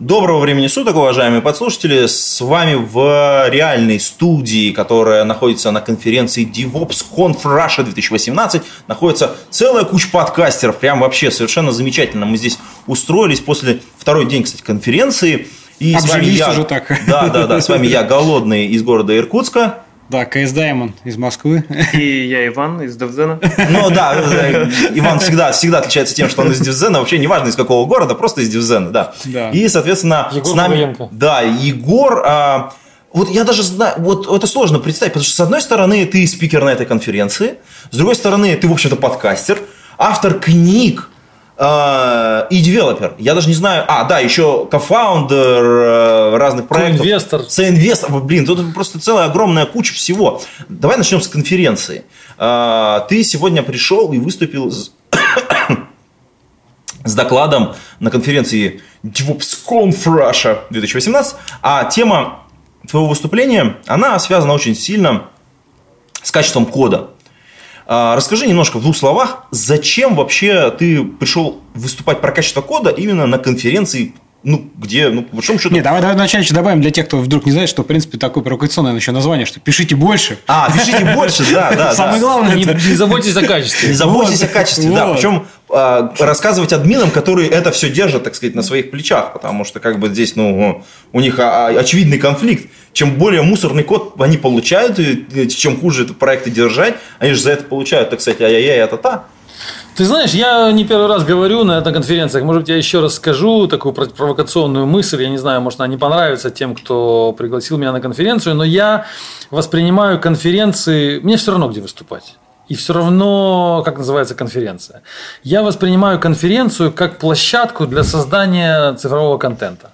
Доброго времени суток, уважаемые подслушатели. С вами в реальной студии, которая находится на конференции DevOps Conf Russia 2018, находится целая куча подкастеров. Прям вообще совершенно замечательно. Мы здесь устроились после второй день, кстати, конференции. И с вами я, уже так. Да, да, да. С вами я, голодный из города Иркутска. Да, КС Даймон из Москвы. И я Иван из Девзена. Ну да, Иван всегда, всегда отличается тем, что он из Девзена, вообще неважно из какого города, просто из Девзена, да. да. И, соответственно, Егор с нами... Куриенко. Да, Егор... А, вот я даже знаю, вот это сложно представить, потому что с одной стороны ты спикер на этой конференции, с другой стороны ты, в общем-то, подкастер, автор книг, Uh, и девелопер. Я даже не знаю. А, да, еще кофаундер uh, разных проектов. Соинвестор. Соинвестор. Блин, тут просто целая огромная куча всего. Давай начнем с конференции. Uh, ты сегодня пришел и выступил с, с докладом на конференции DevOpsConf Russia 2018. А тема твоего выступления, она связана очень сильно с качеством кода. А, расскажи немножко в двух словах, зачем вообще ты пришел выступать про качество кода именно на конференции ну, где, ну, по большому счету... Не, давай, давай вначале еще добавим для тех, кто вдруг не знает, что, в принципе, такое провокационное еще название, что пишите больше. А, пишите больше, да, да. Самое главное, не, заботьтесь о качестве. Не заботьтесь о качестве, да. Причем а, рассказывать админам, которые это все держат, так сказать, на своих плечах, потому что, как бы, здесь, ну, у них а, очевидный конфликт. Чем более мусорный код они получают, чем хуже это проекты держать, они же за это получают, так сказать, ай-яй-яй, а-та-та. Ты знаешь, я не первый раз говорю на этой конференциях. Может быть, я еще раз скажу такую провокационную мысль. Я не знаю, может, она не понравится тем, кто пригласил меня на конференцию, но я воспринимаю конференции... Мне все равно, где выступать. И все равно, как называется конференция. Я воспринимаю конференцию как площадку для создания цифрового контента.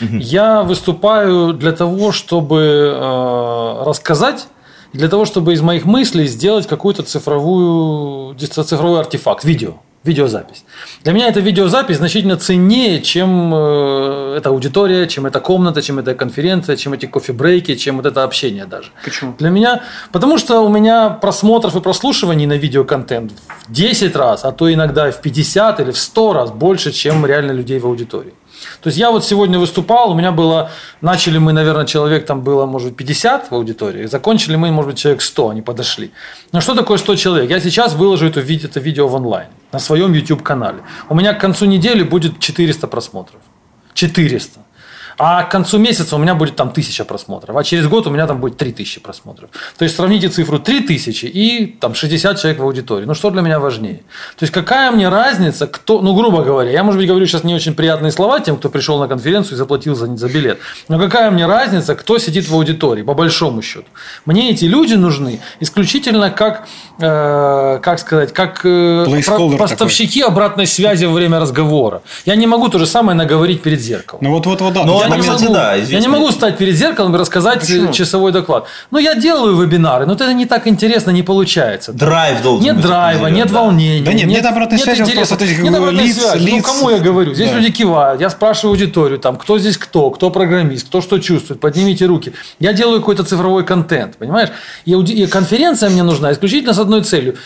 Угу. Я выступаю для того, чтобы э, рассказать для того, чтобы из моих мыслей сделать какую-то цифровую, цифровой артефакт, видео, видеозапись. Для меня эта видеозапись значительно ценнее, чем э, эта аудитория, чем эта комната, чем эта конференция, чем эти кофе-брейки, чем вот это общение даже. Почему? Для меня, потому что у меня просмотров и прослушиваний на видеоконтент в 10 раз, а то иногда в 50 или в 100 раз больше, чем реально людей в аудитории. То есть я вот сегодня выступал, у меня было, начали мы, наверное, человек там было, может быть, 50 в аудитории, закончили мы, может быть, человек 100, они подошли. Но что такое 100 человек? Я сейчас выложу это, это видео в онлайн на своем YouTube-канале. У меня к концу недели будет 400 просмотров. 400. А к концу месяца у меня будет там тысяча просмотров, а через год у меня там будет три тысячи просмотров. То есть сравните цифру три тысячи и там 60 человек в аудитории. Ну что для меня важнее? То есть какая мне разница, кто, ну грубо говоря, я может быть говорю сейчас не очень приятные слова тем, кто пришел на конференцию и заплатил за, за билет, но какая мне разница, кто сидит в аудитории, по большому счету. Мне эти люди нужны исключительно как, э, как сказать, как э, поставщики такой. обратной связи во время разговора. Я не могу то же самое наговорить перед зеркалом. Ну вот вот вот да. Но я, не могу, да, я не могу стать перед зеркалом и рассказать Почему? часовой доклад. Ну, я делаю вебинары, но это не так интересно, не получается. Драйв должен Нет быть драйва, нет волнения. Да нет, нет, нет обратной связи. Интереса. Вот этих нет обратной лиц, связи. Ну, лиц. Ну, кому я говорю? Здесь да. люди кивают, я спрашиваю аудиторию, там, кто здесь кто, кто программист, кто что чувствует, поднимите руки. Я делаю какой-то цифровой контент, понимаешь? И, и конференция мне нужна исключительно с одной целью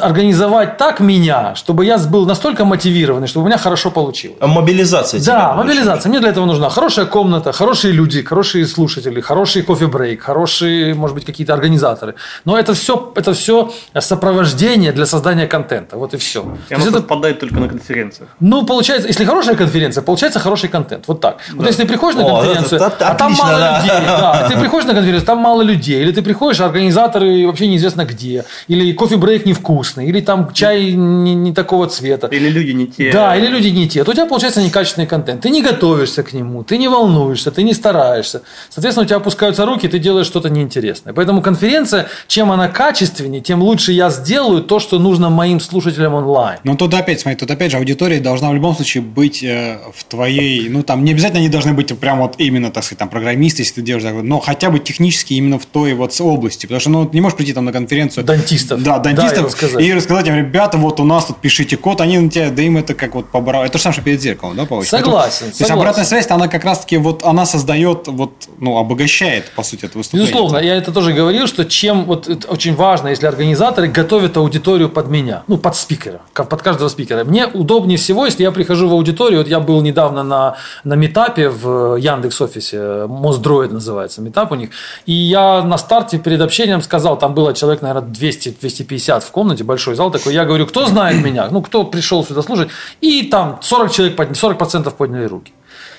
организовать так меня, чтобы я был настолько мотивированный, чтобы у меня хорошо получилось. А мобилизация. Да, мобилизация. Мне для этого нужна хорошая комната, хорошие люди, хорошие слушатели, хороший кофе-брейк, хорошие, может быть, какие-то организаторы. Но это все, это все сопровождение для создания контента. Вот и все. И оно это совпадает только на конференциях. Ну, получается, если хорошая конференция, получается хороший контент. Вот так. Да. Вот если ты приходишь на конференцию, О, это, это, а там отлично, мало да. людей. Да, ты приходишь на конференцию, там мало людей. Или ты приходишь, а организаторы вообще неизвестно где. Или кофе-брейк не невкусный, или там чай не, не такого цвета. Или люди не те. Да, или люди не те. То у тебя получается некачественный контент. Ты не готовишься к нему, ты не волнуешься, ты не стараешься. Соответственно, у тебя опускаются руки, ты делаешь что-то неинтересное. Поэтому конференция, чем она качественнее, тем лучше я сделаю то, что нужно моим слушателям онлайн. Но тут опять, смотри, тут опять же аудитория должна в любом случае быть э, в твоей, ну там не обязательно они должны быть прям вот именно, так сказать, там программисты, если ты делаешь, но хотя бы технически именно в той вот области. Потому что ну, не можешь прийти там на конференцию. Дантистов. Да, дантистов, сказать. И рассказать им, ребята, вот у нас тут пишите код, они на тебя, да им это как вот побрал. Это же самое, что перед зеркалом, да, получается? Согласен, То есть согласен. обратная связь, она как раз-таки вот, она создает, вот, ну, обогащает, по сути, это выступление. Безусловно, я это тоже говорил, что чем вот это очень важно, если организаторы готовят аудиторию под меня, ну под спикера, под каждого спикера. Мне удобнее всего, если я прихожу в аудиторию. Вот я был недавно на на метапе в Яндекс офисе, Мосдроид называется метап у них, и я на старте перед общением сказал, там было человек, наверное, 200-250 в комнате, большой зал такой. Я говорю, кто знает меня, ну кто пришел сюда слушать, и там 40 человек, подня- 40% подняли руки.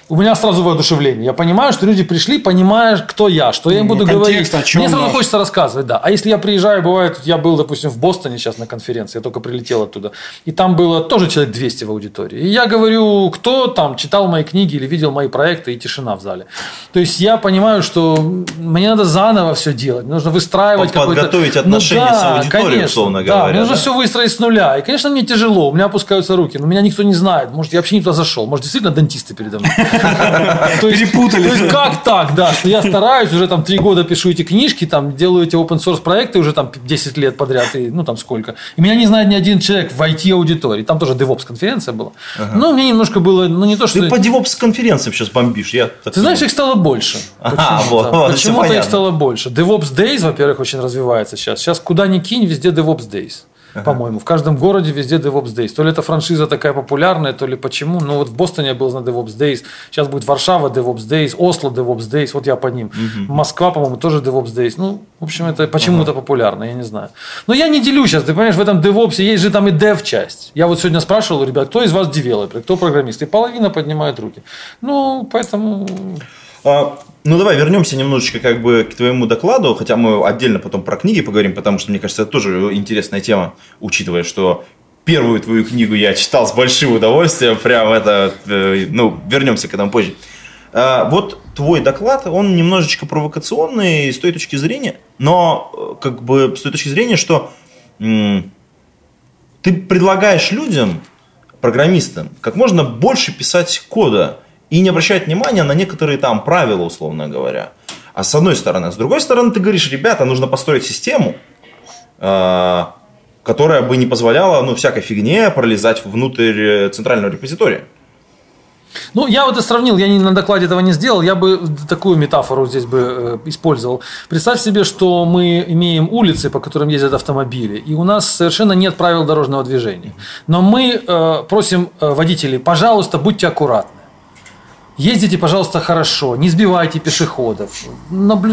У меня сразу воодушевление. Я понимаю, что люди пришли, понимая, кто я, что я им Ну, буду контекст, говорить. о чем Мне сразу наш. хочется рассказывать, да. А если я приезжаю, бывает, я был, допустим, в Бостоне сейчас на конференции, я только прилетел оттуда, и там было тоже человек 200 в аудитории. И я говорю, кто там читал мои книги или видел мои проекты, и тишина в зале. То есть я понимаю, что мне надо заново все делать, нужно выстраивать какой-то... Подготовить отношения с аудиторией, условно да, говоря, мне нужно да? все выстроить с нуля. И, конечно, мне тяжело, у меня опускаются руки, но меня никто не знает. Может, я вообще не туда зашел, может, действительно дантисты передо мной. Перепутали. То есть как так, да, что я стараюсь, уже там три года пишу эти книжки, там делаю эти open source проекты уже там 10 лет подряд, и, ну там сколько. И меня не знает ни один человек в IT-аудитории. Там тоже DevOps конференция была. Но мне немножко было, ну не то, что... Ты по DevOps конференциям сейчас бомбишь. Я так Ты знаешь, их стало больше. Ага, Почему-то. вот, Почему-то их стало больше. DevOps Days, во-первых, очень развивается сейчас. Сейчас куда ни кинь, везде DevOps Days. По-моему, в каждом городе везде DevOps Days. То ли эта франшиза такая популярная, то ли почему. Ну вот в Бостоне я был на DevOps Days. Сейчас будет Варшава DevOps Days, Осло DevOps Days. Вот я по ним. Москва, по-моему, тоже DevOps Days. Ну, в общем, это почему-то популярно, я не знаю. Но я не делю сейчас. Ты понимаешь, в этом DevOps есть же там и dev часть. Я вот сегодня спрашивал ребят, кто из вас девелопер, кто программист. И половина поднимает руки. Ну, поэтому А, Ну, давай вернемся немножечко как бы к твоему докладу, хотя мы отдельно потом про книги поговорим, потому что, мне кажется, это тоже интересная тема, учитывая, что первую твою книгу я читал с большим удовольствием, прям это, э, ну, вернемся к этому позже. А, Вот твой доклад, он немножечко провокационный с той точки зрения, но э, как бы с той точки зрения, что ты предлагаешь людям, программистам, как можно больше писать кода и не обращать внимания на некоторые там правила, условно говоря. А с одной стороны. С другой стороны, ты говоришь, ребята, нужно построить систему, э, которая бы не позволяла ну, всякой фигне пролезать внутрь э, центрального репозитория. Ну, я вот и сравнил, я не, на докладе этого не сделал, я бы такую метафору здесь бы э, использовал. Представь себе, что мы имеем улицы, по которым ездят автомобили, и у нас совершенно нет правил дорожного движения. Но мы просим водителей, пожалуйста, будьте аккуратны. Ездите, пожалуйста, хорошо, не сбивайте пешеходов,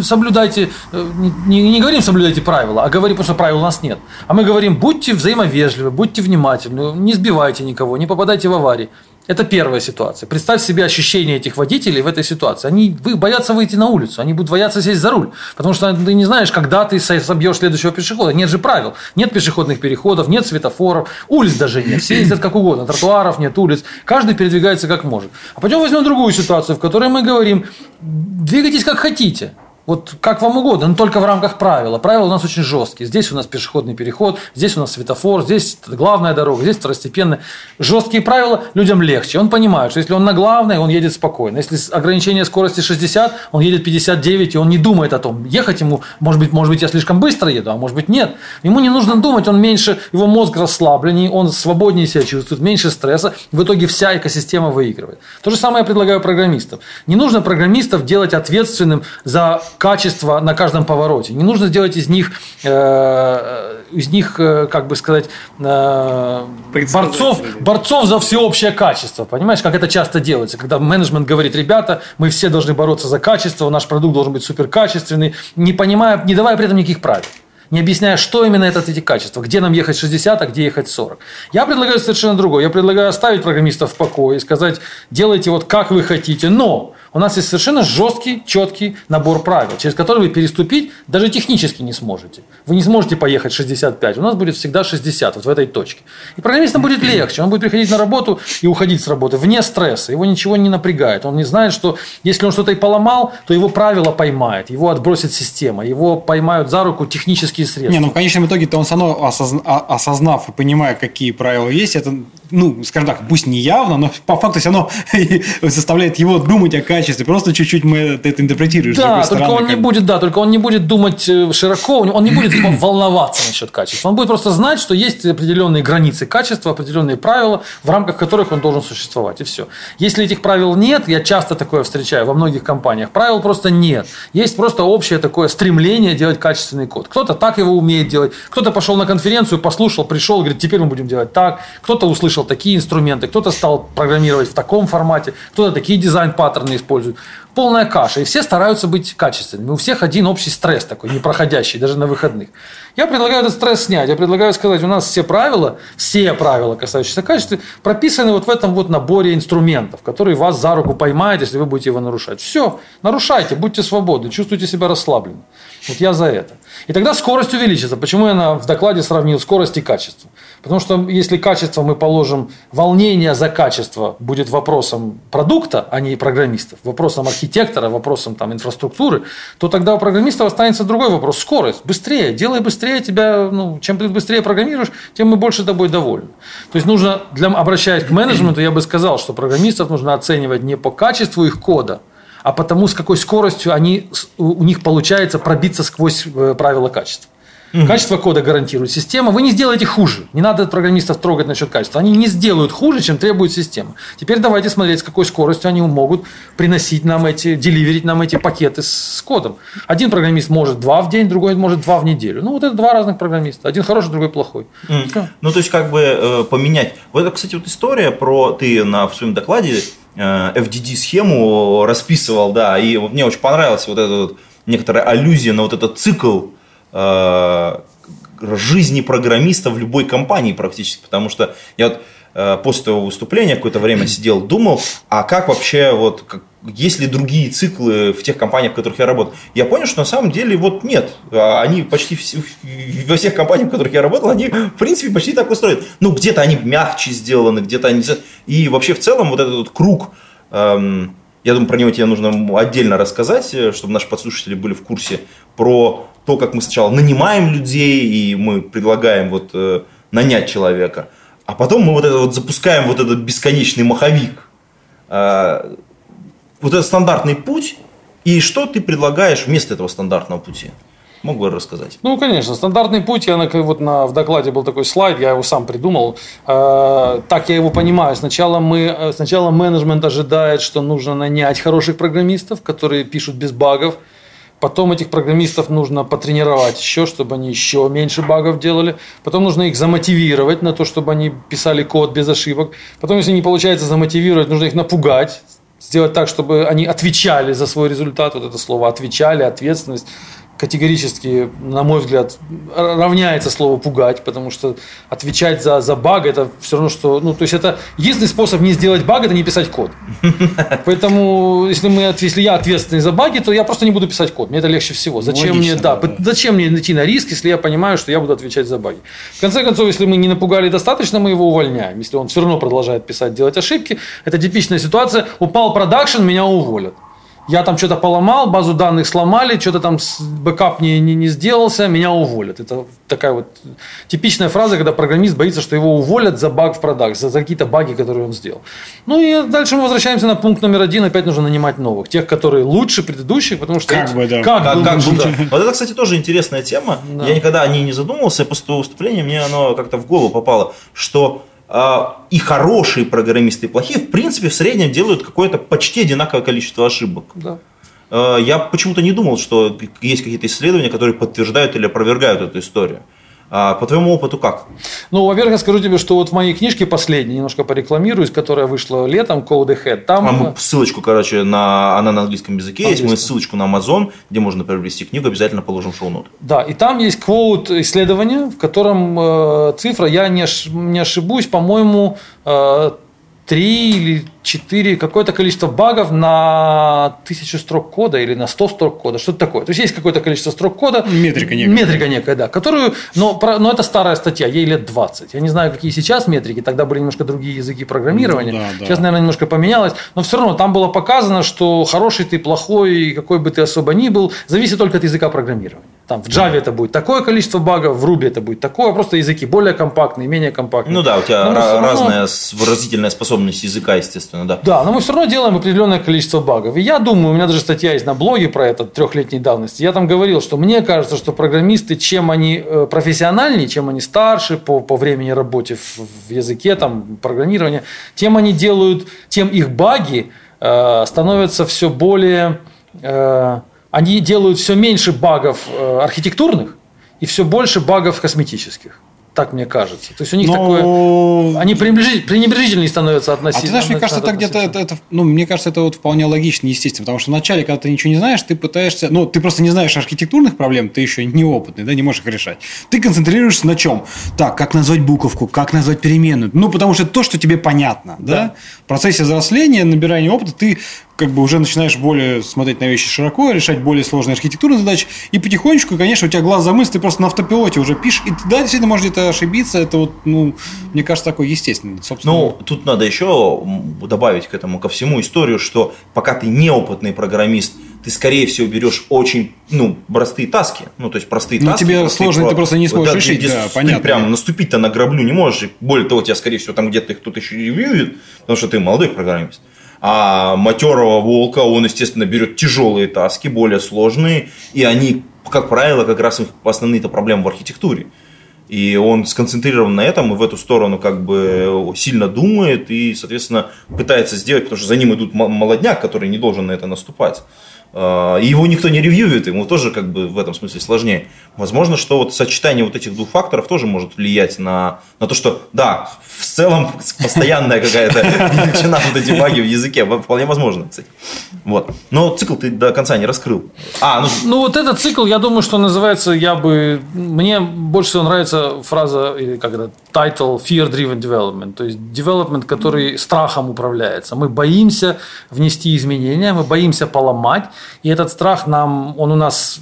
соблюдайте, э, не, не- не говорим соблюдайте правила, а говорим, потому что правил у нас нет. А мы говорим, будьте взаимовежливы, будьте внимательны, не сбивайте никого, не попадайте в аварии. Это первая ситуация. Представь себе ощущение этих водителей в этой ситуации. Они боятся выйти на улицу, они будут бояться сесть за руль, потому что ты не знаешь, когда ты со- собьешь следующего пешехода. Нет же правил, нет пешеходных переходов, нет светофоров, улиц даже нет. Все ездят как угодно, тротуаров нет, улиц. Каждый передвигается как может. А пойдем возьмем другую ситуацию, в которой мы говорим, двигайтесь как хотите. Вот как вам угодно, но только в рамках правила. Правила у нас очень жесткие. Здесь у нас пешеходный переход, здесь у нас светофор, здесь главная дорога, здесь второстепенная. Жесткие правила людям легче. Он понимает, что если он на главной, он едет спокойно. Если ограничение скорости 60, он едет 59, и он не думает о том, ехать ему, может быть, может быть, я слишком быстро еду, а может быть, нет. Ему не нужно думать, он меньше, его мозг расслабленнее, он свободнее себя чувствует, меньше стресса. В итоге вся экосистема выигрывает. То же самое я предлагаю программистам. Не нужно программистов делать ответственным за качество на каждом повороте. Не нужно сделать из них, э, из них э, как бы сказать, э, борцов, борцов за всеобщее качество. Понимаешь, как это часто делается, когда менеджмент говорит, ребята, мы все должны бороться за качество, наш продукт должен быть суперкачественный, не понимая, не давая при этом никаких правил не объясняя, что именно это эти качества, где нам ехать 60, а где ехать 40. Я предлагаю совершенно другое. Я предлагаю оставить программистов в покое и сказать, делайте вот как вы хотите, но у нас есть совершенно жесткий, четкий набор правил, через который вы переступить даже технически не сможете. Вы не сможете поехать 65, у нас будет всегда 60, вот в этой точке. И программистам будет легче, он будет приходить на работу и уходить с работы вне стресса, его ничего не напрягает, он не знает, что если он что-то и поломал, то его правило поймает, его отбросит система, его поймают за руку технические средства. Не, ну в конечном итоге-то он осозна- а- осознав и понимая, какие правила есть, это, ну, скажем так, пусть не явно, но по факту все равно заставляет его думать о качестве качестве, просто чуть-чуть мы это интерпретируем. Да, только он не будет, да, только он не будет думать э, широко, он не будет волноваться насчет качества. Он будет просто знать, что есть определенные границы качества, определенные правила, в рамках которых он должен существовать, и все. Если этих правил нет, я часто такое встречаю во многих компаниях, правил просто нет. Есть просто общее такое стремление делать качественный код. Кто-то так его умеет делать, кто-то пошел на конференцию, послушал, пришел, говорит, теперь мы будем делать так. Кто-то услышал такие инструменты, кто-то стал программировать в таком формате, кто-то такие дизайн-паттерны использует используют. Полная каша. И все стараются быть качественными. У всех один общий стресс такой, непроходящий, даже на выходных. Я предлагаю этот стресс снять. Я предлагаю сказать, у нас все правила, все правила, касающиеся качества, прописаны вот в этом вот наборе инструментов, которые вас за руку поймают, если вы будете его нарушать. Все, нарушайте, будьте свободны, чувствуйте себя расслабленно. Вот я за это. И тогда скорость увеличится. Почему я в докладе сравнил скорость и качество? Потому что если качество мы положим, волнение за качество будет вопросом продукта, а не программистов, вопросом архитектора, вопросом там, инфраструктуры, то тогда у программистов останется другой вопрос – скорость. Быстрее, делай быстрее тебя, ну, чем ты быстрее программируешь, тем мы больше тобой довольны. То есть нужно, для, обращаясь к менеджменту, я бы сказал, что программистов нужно оценивать не по качеству их кода, а потому с какой скоростью они, у них получается пробиться сквозь э, правила качества. Угу. Качество кода гарантирует система. Вы не сделаете хуже. Не надо программистов трогать насчет качества. Они не сделают хуже, чем требует система. Теперь давайте смотреть, с какой скоростью они могут приносить нам эти, деливерить нам эти пакеты с кодом. Один программист может два в день, другой может два в неделю. Ну, вот это два разных программиста. Один хороший, другой плохой. Mm. Ну, то есть, как бы э, поменять. Вот это, кстати, вот история про ты на, в своем докладе э, FDD-схему расписывал, да, и мне очень понравилась вот эта вот некоторая аллюзия на вот этот цикл жизни программиста в любой компании практически, потому что я вот э, после того выступления какое-то время сидел, думал, а как вообще, вот, как, есть ли другие циклы в тех компаниях, в которых я работал? Я понял, что на самом деле вот нет. А они почти все, во всех компаниях, в которых я работал, они в принципе почти так устроены. Ну, где-то они мягче сделаны, где-то они... И вообще в целом вот этот вот круг, эм, я думаю, про него тебе нужно отдельно рассказать, э, чтобы наши подслушатели были в курсе, про то, как мы сначала нанимаем людей, и мы предлагаем вот э, нанять человека, а потом мы вот это вот запускаем вот этот бесконечный маховик. Э, вот этот стандартный путь, и что ты предлагаешь вместо этого стандартного пути? Мог бы рассказать? Ну, конечно. Стандартный путь, я на, вот на, в докладе был такой слайд, я его сам придумал. Э, так я его понимаю. Сначала, мы, э, сначала менеджмент ожидает, что нужно нанять хороших программистов, которые пишут без багов. Потом этих программистов нужно потренировать еще, чтобы они еще меньше багов делали. Потом нужно их замотивировать на то, чтобы они писали код без ошибок. Потом, если не получается замотивировать, нужно их напугать, сделать так, чтобы они отвечали за свой результат. Вот это слово отвечали, ответственность категорически, на мой взгляд, равняется слову пугать, потому что отвечать за, за баг это все равно, что. Ну, то есть это единственный способ не сделать баг это не писать код. Поэтому, если мы если я ответственный за баги, то я просто не буду писать код. Мне это легче всего. Зачем Логично, мне, да, да, зачем мне идти на риск, если я понимаю, что я буду отвечать за баги? В конце концов, если мы не напугали достаточно, мы его увольняем. Если он все равно продолжает писать, делать ошибки, это типичная ситуация. Упал production, меня уволят я там что-то поломал, базу данных сломали, что-то там backup не, не, не сделался, меня уволят. Это такая вот типичная фраза, когда программист боится, что его уволят за баг в продакт, за, за какие-то баги, которые он сделал. Ну и дальше мы возвращаемся на пункт номер один, опять нужно нанимать новых, тех, которые лучше предыдущих, потому что... Как эти, бы, да. Как, как, как бы, да. Вот это, кстати, тоже интересная тема. Да. Я никогда о ней не задумывался, после того выступления мне оно как-то в голову попало, что и хорошие программисты, и плохие, в принципе, в среднем делают какое-то почти одинаковое количество ошибок. Да. А, я почему-то не думал, что есть какие-то исследования, которые подтверждают или опровергают эту историю. А по твоему опыту как? Ну, во-первых, я скажу тебе, что вот в моей книжке последней, немножко порекламируюсь, которая вышла летом, Code Ahead, там... А мы ссылочку, короче, на, она на английском языке английском. есть, мы ссылочку на Amazon, где можно приобрести книгу, обязательно положим в шоу-ноты. Да, и там есть квоут исследования, в котором э, цифра, я не, не ошибусь, по-моему, э, 3 или 4, какое-то количество багов на тысячу строк кода или на 100 строк кода, что-то такое. То есть есть какое-то количество строк кода. Метрика некая. Метрика некая, да. Которую, но, но это старая статья, ей лет 20. Я не знаю, какие сейчас метрики, тогда были немножко другие языки программирования. Ну, да, да. Сейчас, наверное, немножко поменялось. Но все равно там было показано, что хороший ты, плохой, какой бы ты особо ни был, зависит только от языка программирования. Там в Java это будет такое количество багов, в Ruby это будет такое, просто языки более компактные, менее компактные. Ну да, у тебя ра- равно- разная выразительная способность языка, естественно, да. Да, но мы все равно делаем определенное количество багов. И я думаю, у меня даже статья есть на блоге про это трехлетней давности. Я там говорил, что мне кажется, что программисты, чем они э, профессиональнее, чем они старше по, по времени работы в, в языке, там, программирования, тем они делают, тем их баги э, становятся все более... э, они делают все меньше багов э, архитектурных и все больше багов косметических. Так мне кажется. То есть у них Но- такое... Они пренебрежи- пренебрежительнее становятся А относительно. ты знаешь, мне кажется, это где-то, это, это, ну, мне кажется, это вот вполне логично, естественно, потому что вначале, когда ты ничего не знаешь, ты пытаешься, ну, ты просто не знаешь архитектурных проблем, ты еще неопытный, да, не можешь их решать. Ты концентрируешься на чем? Так, как назвать буковку, как назвать переменную, ну, потому что это то, что тебе понятно, да? В процессе взросления, набирания опыта, ты как бы уже начинаешь более смотреть на вещи широко, решать более сложные архитектурные задачи, и потихонечку, конечно, у тебя глаз замысл, ты просто на автопилоте уже пишешь, и ты, да, действительно, можешь где-то ошибиться, это вот, ну, мне кажется, такое естественно, собственно. Ну, тут надо еще добавить к этому ко всему историю, что пока ты неопытный программист, ты, скорее всего, берешь очень, ну, простые таски. Ну, то есть, простые Ну, таски. тебе простые сложные про- ты просто не сможешь где- решить, где да, ты понятно. прям наступить-то на граблю не можешь. И более того, тебя, скорее всего, там где-то кто-то еще ревьюет, потому что ты молодой программист. А матерого волка, он, естественно, берет тяжелые таски, более сложные, и они, как правило, как раз основные-то проблемы в архитектуре. И он сконцентрирован на этом и в эту сторону как бы сильно думает и, соответственно, пытается сделать, потому что за ним идут молодняк, который не должен на это наступать. А, И его никто не ревьюет, ему тоже как бы в этом смысле сложнее. Возможно, что вот сочетание вот этих двух факторов тоже может влиять на, на то, что да, в целом постоянная какая-то величина вот эти баги в языке, вполне возможно, кстати. Вот. Но цикл ты до конца не раскрыл. А, ну, Ну, вот этот цикл, я думаю, что называется, я бы... Мне больше всего нравится фраза, или как это, title Fear-Driven Development. То есть, development, который страхом управляется. Мы боимся внести изменения, мы боимся поломать. И этот страх нам, он у нас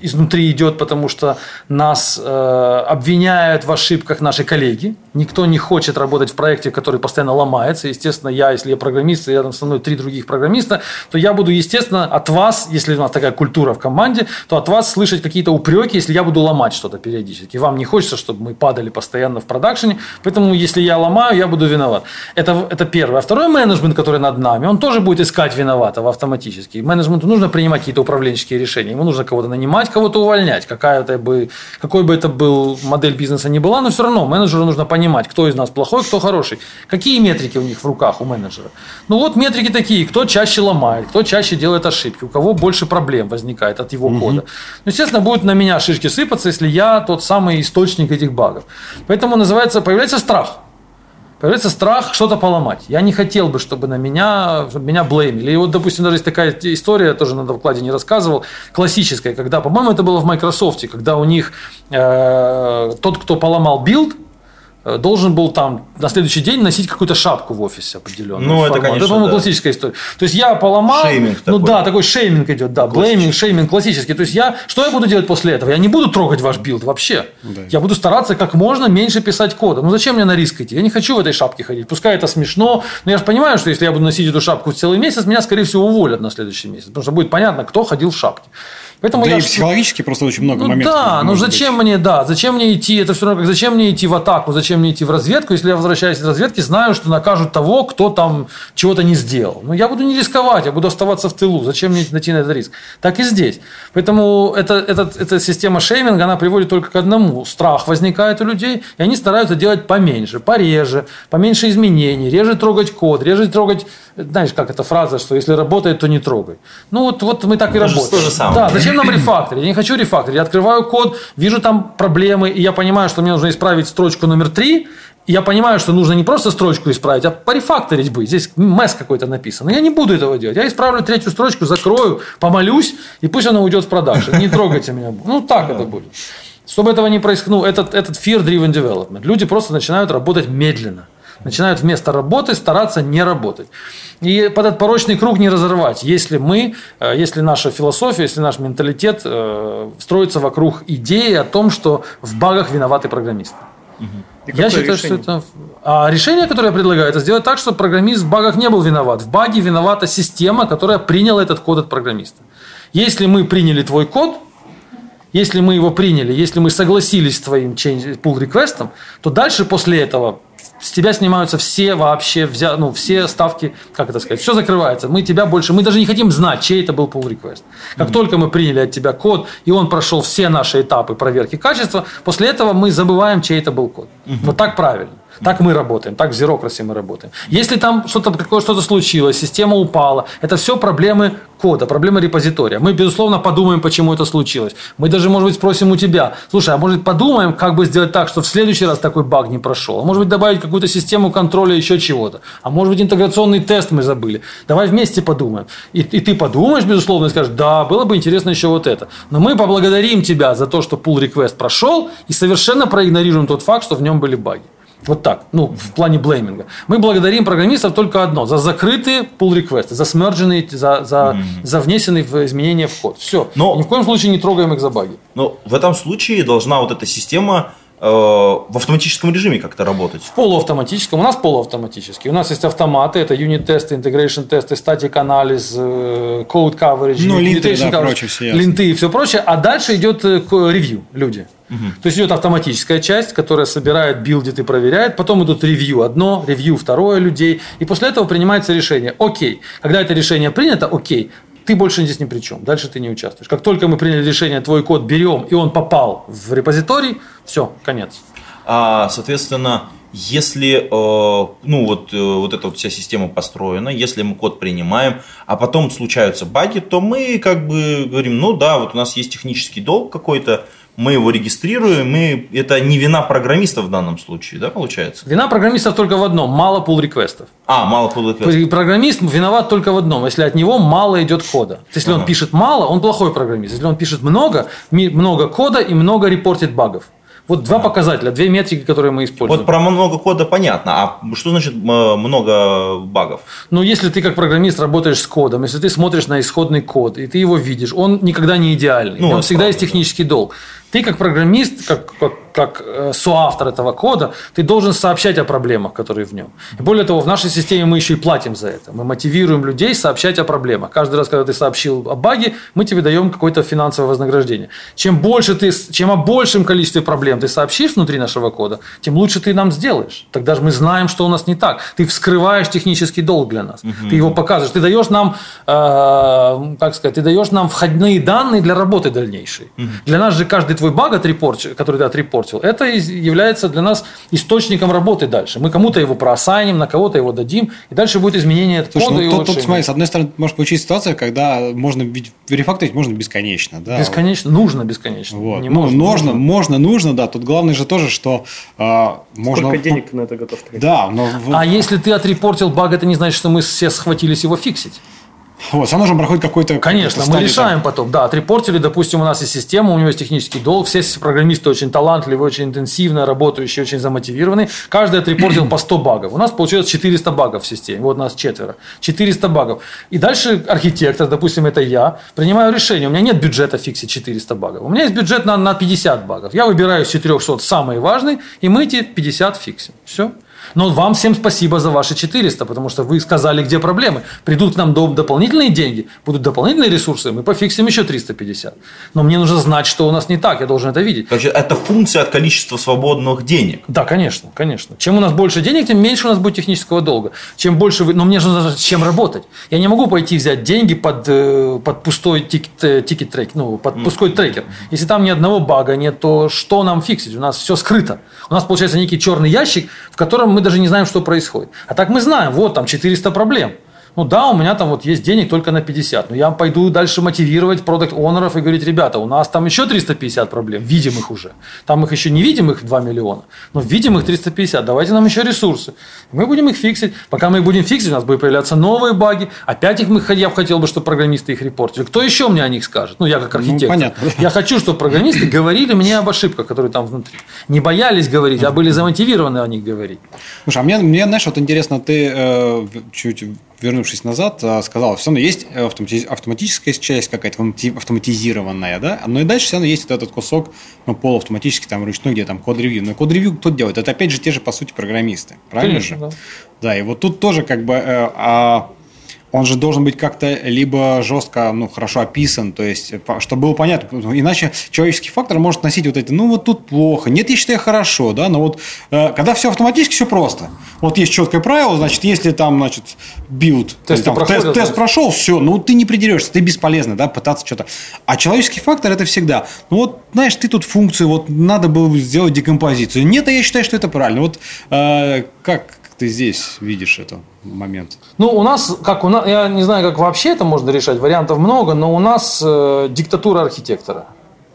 изнутри идет, потому что нас э, обвиняют в ошибках наши коллеги. Никто не хочет работать в проекте, который постоянно ломается. Естественно, я, если я программист, и рядом со мной три других программиста, то я буду, естественно, от вас, если у нас такая культура в команде, то от вас слышать какие-то упреки, если я буду ломать что-то периодически. Вам не хочется, чтобы мы падали постоянно в продакшене, поэтому если я ломаю, я буду виноват. Это, это первое. А второй менеджмент, который над нами, он тоже будет искать виноватого автоматически. Менеджменту нужно принимать какие-то управленческие решения. Ему нужно кого-то нанимать, кого-то увольнять. Какая-то бы, какой бы это был модель бизнеса ни была, но все равно менеджеру нужно понимать, кто из нас плохой, кто хороший. Какие метрики у них в руках у менеджера? Ну вот метрики такие, кто чаще ломает, кто чаще делает ошибки, у кого больше проблем возникает от его кода. Ну, естественно, будут на меня шишки сыпаться, если я тот самый источник этих багов. Поэтому называется, появляется страх. Появляется страх что-то поломать. Я не хотел бы, чтобы на меня, чтобы меня блеймили. И вот, допустим, даже есть такая история, тоже на докладе не рассказывал, классическая, когда, по-моему, это было в Microsoft, когда у них э, тот, кто поломал build, должен был там на следующий день носить какую-то шапку в офисе определенную. Ну, это, конечно, по-моему, да. классическая история. То есть я поломал, Shaming ну такой. да, такой shaming идет, да, blaming, shaming классический. То есть я, что я буду делать после этого? Я не буду трогать ваш build вообще. Да. Я буду стараться как можно меньше писать кода. Ну зачем мне на риск идти? Я не хочу в этой шапке ходить. Пускай это смешно, но я же понимаю, что если я буду носить эту шапку целый месяц, меня, скорее всего, уволят на следующий месяц. Потому что будет понятно, кто ходил в шапке. Поэтому Да я и психологически просто очень много ну моментов. да, ну зачем быть. мне, да, зачем мне идти, это все равно как зачем мне идти в атаку, зачем мне идти в разведку, если я возвращаюсь из разведки, знаю, что накажут того, кто там чего-то не сделал. Ну я буду не рисковать, я буду оставаться в тылу, зачем мне идти на этот риск? Так и здесь. Поэтому это, этот- эта система шейминга, она приводит только к одному. Страх возникает у людей, и они стараются делать поменьше, пореже, поменьше изменений, реже трогать код, реже трогать, знаешь, как эта фраза, что если работает, то не трогай. Ну вот, вот мы так и Это же работаем. то же самое. Да, зачем нам рефакторить? Я не хочу рефакторить. Я открываю код, вижу там проблемы, и я понимаю, что мне нужно исправить строчку номер три. И я понимаю, что нужно не просто строчку исправить, а порефакторить бы. Здесь месс какой-то написан. Я не буду этого делать. Я исправлю третью строчку, закрою, помолюсь, и пусть она уйдет в продакшн. Не трогайте меня. Ну, так это будет. Чтобы этого не происходило, ну, этот, этот fear-driven development. Люди просто начинают работать медленно. Начинают вместо работы стараться не работать. И под этот порочный круг не разорвать, если мы, э, если наша философия, если наш менталитет э, строится вокруг идеи о том, что в багах виноваты программисты. И Я считаю, решение? что это... А решение, которое я предлагаю, это сделать так, чтобы программист в багах не был виноват. В баге виновата система, которая приняла этот код от программиста. Если мы приняли твой код, если мы его приняли, если мы согласились с твоим pull реквестом, то дальше после этого с тебя снимаются все вообще, взя, ну, все ставки, как это сказать, все закрывается. Мы тебя больше, мы даже не хотим знать, чей это был pull request. Как mm-hmm. только мы приняли от тебя код, и он прошел все наши этапы проверки качества, после этого мы забываем, чей это был код. Mm-hmm. Вот так правильно. Так мы работаем, так в Zerocracy мы работаем. Если там что-то что-то случилось, система упала, это все проблемы кода, проблемы репозитория. Мы, безусловно, подумаем, почему это случилось. Мы даже, может быть, спросим у тебя, слушай, а может подумаем, как бы сделать так, чтобы в следующий раз такой баг не прошел. А может быть, добавить какую-то систему контроля еще чего-то. А может быть, интеграционный тест мы забыли. Давай вместе подумаем. И, и ты подумаешь, безусловно, и скажешь, да, было бы интересно еще вот это. Но мы поблагодарим тебя за то, что pull request прошел, и совершенно проигнорируем тот факт, что в нем были баги. Вот так, ну, в плане блейминга. Мы благодарим программистов только одно, за закрытые pull реквесты за смердженные, за, за, mm-hmm. за внесенные в изменения в код. Все. Но, Ни в коем случае не трогаем их за баги. Но в этом случае должна вот эта система э, в автоматическом режиме как-то работать? В полуавтоматическом. У нас полуавтоматический. У нас есть автоматы, это юнит-тесты, интегрейшн тесты, статик анализ, code coverage, ну, линты, да, прочее, все линты и все прочее. А дальше идет э, ревью, люди. Угу. То есть идет автоматическая часть, которая собирает, билдит и проверяет. Потом идут ревью одно, ревью второе людей. И после этого принимается решение. Окей, когда это решение принято, окей, ты больше здесь ни при чем. Дальше ты не участвуешь. Как только мы приняли решение, твой код берем, и он попал в репозиторий, все, конец. А, соответственно, если э, ну вот, э, вот эта вот вся система построена, если мы код принимаем, а потом случаются баги, то мы как бы говорим, ну да, вот у нас есть технический долг какой-то, мы его регистрируем, и это не вина программистов в данном случае, да, получается? Вина программистов только в одном – мало pull реквестов А, мало pull реквестов Программист виноват только в одном – если от него мало идет кода. Если ага. он пишет мало, он плохой программист. Если он пишет много, много кода и много репортит багов. Вот два показателя, две метрики, которые мы используем. Вот про много кода понятно. А что значит много багов? Ну, если ты как программист работаешь с кодом, если ты смотришь на исходный код, и ты его видишь, он никогда не идеальный. Ну, он всегда правда, есть технический да. долг. Ты как программист, как, как, как э, соавтор этого кода, ты должен сообщать о проблемах, которые в нем. И более того, в нашей системе мы еще и платим за это. Мы мотивируем людей сообщать о проблемах. Каждый раз, когда ты сообщил о баге, мы тебе даем какое-то финансовое вознаграждение. Чем больше ты, чем о большем количестве проблем ты сообщишь внутри нашего кода, тем лучше ты нам сделаешь. Тогда же мы знаем, что у нас не так. Ты вскрываешь технический долг для нас. Угу. Ты его показываешь. Ты даешь нам, э, как сказать, ты даешь нам входные данные для работы дальнейшей. Угу. Для нас же каждый твой баг, который ты отрепортил, это является для нас источником работы дальше. Мы кому-то его проассайним, на кого-то его дадим, и дальше будет изменение Слушай, кода ну, и тут, тут, смотри, с одной стороны, может получиться ситуация, когда можно верифакторить можно бесконечно. Да? Бесконечно, нужно бесконечно. Вот. Не ну, можно, нужно, можно, нужно, да. Тут главное же тоже, что э, можно... Сколько денег на это готов тратить? Да, но... А если ты отрепортил баг, это не значит, что мы все схватились его фиксить. Вот, все равно же проходит какой-то... Конечно, мы решаем там. потом. Да, отрепортили, допустим, у нас есть система, у него есть технический долг, все программисты очень талантливые, очень интенсивно работающие, очень замотивированные. Каждый отрепортил по 100 багов. У нас получилось 400 багов в системе. Вот нас четверо. 400 багов. И дальше архитектор, допустим, это я, принимаю решение. У меня нет бюджета фиксить 400 багов. У меня есть бюджет на, на 50 багов. Я выбираю из 400 самые важные, и мы эти 50 фиксим. Все. Но вам всем спасибо за ваши 400, потому что вы сказали, где проблемы. Придут к нам дополнительные деньги, будут дополнительные ресурсы, мы пофиксим еще 350. Но мне нужно знать, что у нас не так, я должен это видеть. Короче, это функция от количества свободных денег. Да, конечно, конечно. Чем у нас больше денег, тем меньше у нас будет технического долга. Чем больше вы... Но мне же нужно с чем работать. Я не могу пойти взять деньги под, э, под пустой ticket, э, ticket track, ну, под пустой трекер. Если там ни одного бага нет, то что нам фиксить? У нас все скрыто. У нас получается некий черный ящик, в котором мы даже не знаем, что происходит. А так мы знаем, вот там 400 проблем ну да, у меня там вот есть денег только на 50, но я пойду дальше мотивировать продукт онеров и говорить, ребята, у нас там еще 350 проблем, видимых уже. Там их еще невидимых 2 миллиона, но видимых 350, давайте нам еще ресурсы. Мы будем их фиксить. Пока мы их будем фиксить, у нас будут появляться новые баги. Опять их мы, я хотел бы, чтобы программисты их репортили. Кто еще мне о них скажет? Ну, я как ну, архитектор. Ну, понятно. Я хочу, чтобы программисты говорили мне об ошибках, которые там внутри. Не боялись говорить, а были замотивированы о них говорить. Слушай, а мне, мне знаешь, вот интересно, ты э, чуть вернувшись назад, а, сказал, все равно есть автоматическая часть какая-то автоматизированная, да, но и дальше все равно есть вот этот кусок ну, полуавтоматический, там, ручной, где там код-ревью. Но код-ревью кто делает? Это опять же те же, по сути, программисты. Правильно Конечно, же? Да. да, и вот тут тоже как бы э, а, он же должен быть как-то либо жестко, ну, хорошо описан, то есть, чтобы было понятно, иначе человеческий фактор может носить вот эти, ну, вот тут плохо, нет, я считаю, хорошо, да, но вот э, когда все автоматически, все просто. Вот есть четкое правило, значит, если там, значит, build, тест, там, тест, тест прошел, все, ну, ты не придерешься, ты бесполезно, да, пытаться что-то. А человеческий фактор это всегда, ну, вот, знаешь, ты тут функцию, вот, надо было сделать декомпозицию. Нет, а я считаю, что это правильно. Вот э, как ты здесь видишь этот момент? Ну, у нас, как у нас, я не знаю, как вообще это можно решать, вариантов много, но у нас э, диктатура архитектора.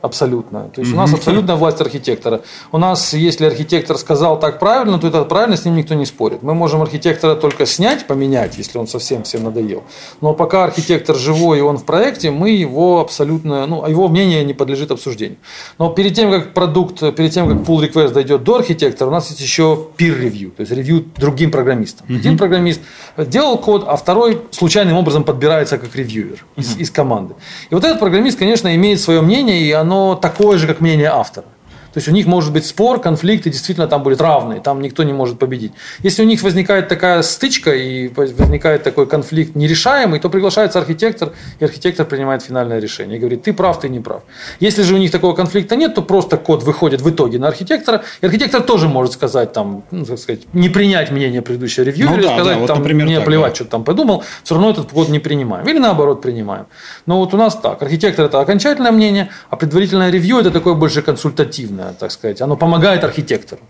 Абсолютно. То есть у нас абсолютная власть архитектора. У нас, если архитектор сказал так правильно, то это правильно, с ним никто не спорит. Мы можем архитектора только снять, поменять, если он совсем всем надоел. Но пока архитектор живой и он в проекте, мы его абсолютно, ну, его мнение не подлежит обсуждению. Но перед тем, как продукт, перед тем, как pull request дойдет до архитектора, у нас есть еще peer review, то есть ревью другим программистам. Mm-hmm. Один программист делал код, а второй случайным образом подбирается как ревьюер из, mm-hmm. из команды. И вот этот программист, конечно, имеет свое мнение, и оно оно такое же, как мнение автора. То есть у них может быть спор, конфликт, и действительно там будет равный, там никто не может победить. Если у них возникает такая стычка и возникает такой конфликт нерешаемый, то приглашается архитектор, и архитектор принимает финальное решение и говорит, ты прав, ты не прав. Если же у них такого конфликта нет, то просто код выходит в итоге на архитектора, и архитектор тоже может сказать, там, ну, так сказать, не принять мнение предыдущего ревью, ну, или да, сказать, да, вот, там, например, мне так, плевать, да. что там подумал, все равно этот код не принимаем. Или наоборот принимаем. Но вот у нас так, архитектор это окончательное мнение, а предварительное ревью это такое больше консультативное так сказать, оно помогает архитектору.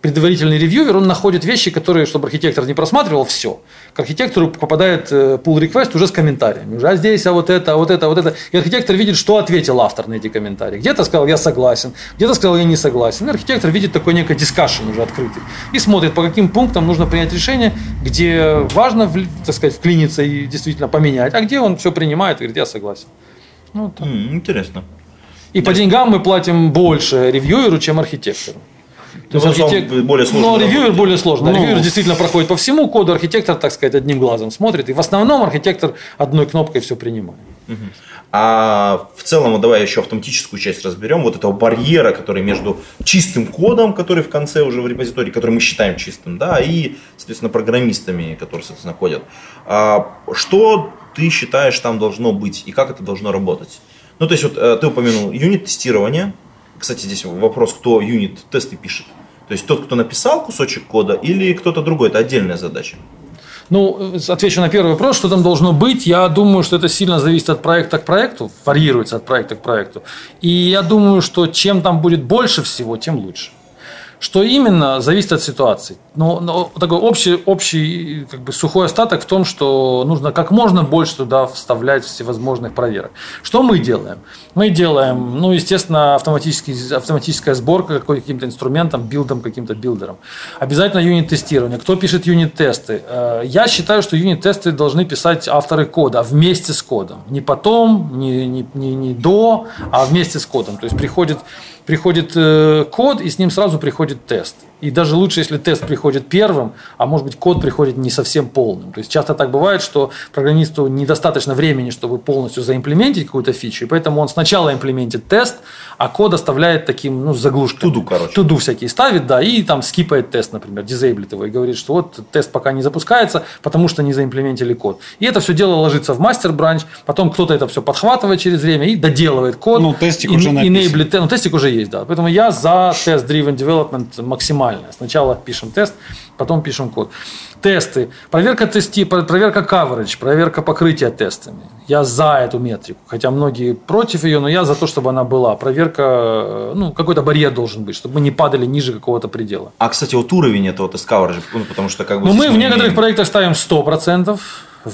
Предварительный ревьюер, он находит вещи, которые, чтобы архитектор не просматривал все. К архитектору попадает э, pull request уже с комментариями. Уже, а здесь, а вот это, а вот это, а вот это. И архитектор видит, что ответил автор на эти комментарии. Где-то сказал, я согласен, где-то сказал, я не согласен. И архитектор видит такой некий дискашн уже открытый. И смотрит, по каким пунктам нужно принять решение, где важно, так сказать, вклиниться и действительно поменять, а где он все принимает и говорит, я согласен. Ну, вот mm, интересно. И по деньгам мы платим больше ревьюеру, чем архитектору. То есть архитектор более сложно. Но ревьюер более сложно. Ну, ревьюер действительно проходит по всему коду, архитектор, так сказать, одним глазом смотрит. И в основном архитектор одной кнопкой все принимает. А в целом, давай еще автоматическую часть разберем. Вот этого барьера, который между чистым кодом, который в конце уже в репозитории, который мы считаем чистым, да, и, соответственно, программистами, которые, соответственно, кодят. А что ты считаешь там должно быть и как это должно работать? Ну, то есть, вот э, ты упомянул юнит-тестирование. Кстати, здесь вопрос, кто юнит-тесты пишет. То есть, тот, кто написал кусочек кода или кто-то другой, это отдельная задача. Ну, отвечу на первый вопрос, что там должно быть. Я думаю, что это сильно зависит от проекта к проекту, варьируется от проекта к проекту. И я думаю, что чем там будет больше всего, тем лучше. Что именно, зависит от ситуации. Но, но такой общий, общий как бы сухой остаток в том, что нужно как можно больше туда вставлять всевозможных проверок. Что мы делаем? Мы делаем, ну, естественно, автоматический, автоматическая сборка каким-то инструментом, билдом, каким-то билдером. Обязательно юнит-тестирование. Кто пишет юнит-тесты? Э, я считаю, что юнит-тесты должны писать авторы кода вместе с кодом. Не потом, не, не, не, не до, а вместе с кодом. То есть приходит приходит э, код, и с ним сразу приходит тест. И даже лучше, если тест приходит первым, а может быть код приходит не совсем полным. То есть часто так бывает, что программисту недостаточно времени, чтобы полностью заимплементить какую-то фичу, и поэтому он сначала имплементит тест, а код оставляет таким, ну, заглушкой. Туду, короче. Туду всякие ставит, да, и там скипает тест, например, дизейблит его и говорит, что вот тест пока не запускается, потому что не заимплементили код. И это все дело ложится в мастер-бранч, потом кто-то это все подхватывает через время и доделывает код. Ну, тестик и, уже написан. ну, тестик уже есть, да. Поэтому я за тест-driven development максимально. Сначала пишем тест, потом пишем код. Тесты. Проверка тести, проверка coverage, проверка покрытия тестами. Я за эту метрику. Хотя многие против ее, но я за то, чтобы она была. Проверка, ну, какой-то барьер должен быть, чтобы мы не падали ниже какого-то предела. А, кстати, вот уровень этого тест coverage, ну, потому что как бы... Ну, мы в некоторых имеем... проектах ставим 100%.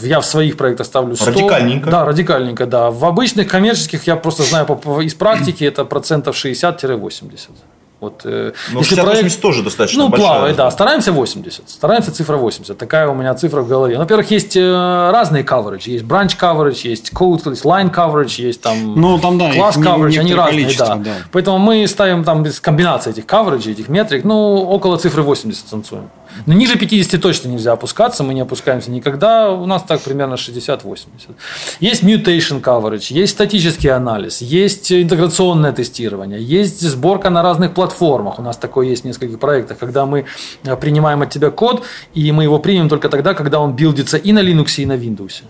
Я в своих проектах ставлю 100. Радикальненько. Да, радикальненько, да. В обычных коммерческих я просто знаю из практики, это процентов 60-80. Вот, э, Но если 60 проект, тоже достаточно Ну, большая, плавает, да. Стараемся 80. Стараемся цифра 80. Такая у меня цифра в голове. Во-первых, есть э, разные coverage. Есть branch coverage, есть code, есть line coverage, есть там ну, там, да, класс coverage. Они разные, да. да. Поэтому мы ставим там без комбинации этих coverage, этих метрик, ну, около цифры 80 танцуем. Но ниже 50 точно нельзя опускаться, мы не опускаемся никогда. У нас так примерно 60-80. Есть mutation coverage, есть статический анализ, есть интеграционное тестирование, есть сборка на разных платформах. У нас такое есть в нескольких проектах, когда мы э, принимаем от тебя код, и мы его примем только тогда, когда он билдится и на Linux, и на Windows.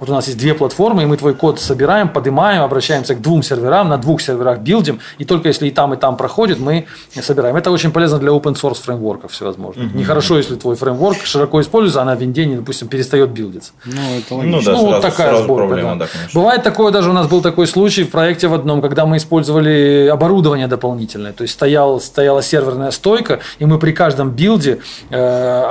Вот у нас есть две платформы, и мы твой код собираем, поднимаем, обращаемся к двум серверам, на двух серверах билдим, и только если и там, и там проходит, мы собираем. Это очень полезно для open source фреймворков всевозможных. Нехорошо, если твой фреймворк широко используется, а на винде, допустим, перестает билдиться. Ну, это Ну да, Ну, вот сразу- такая сразу сборка. проблема, да. да, конечно. Бывает такое, даже у нас был такой случай в проекте в одном, когда мы использовали оборудование дополнительное. То есть стоял, стояла серверная стойка, и мы при каждом билде э,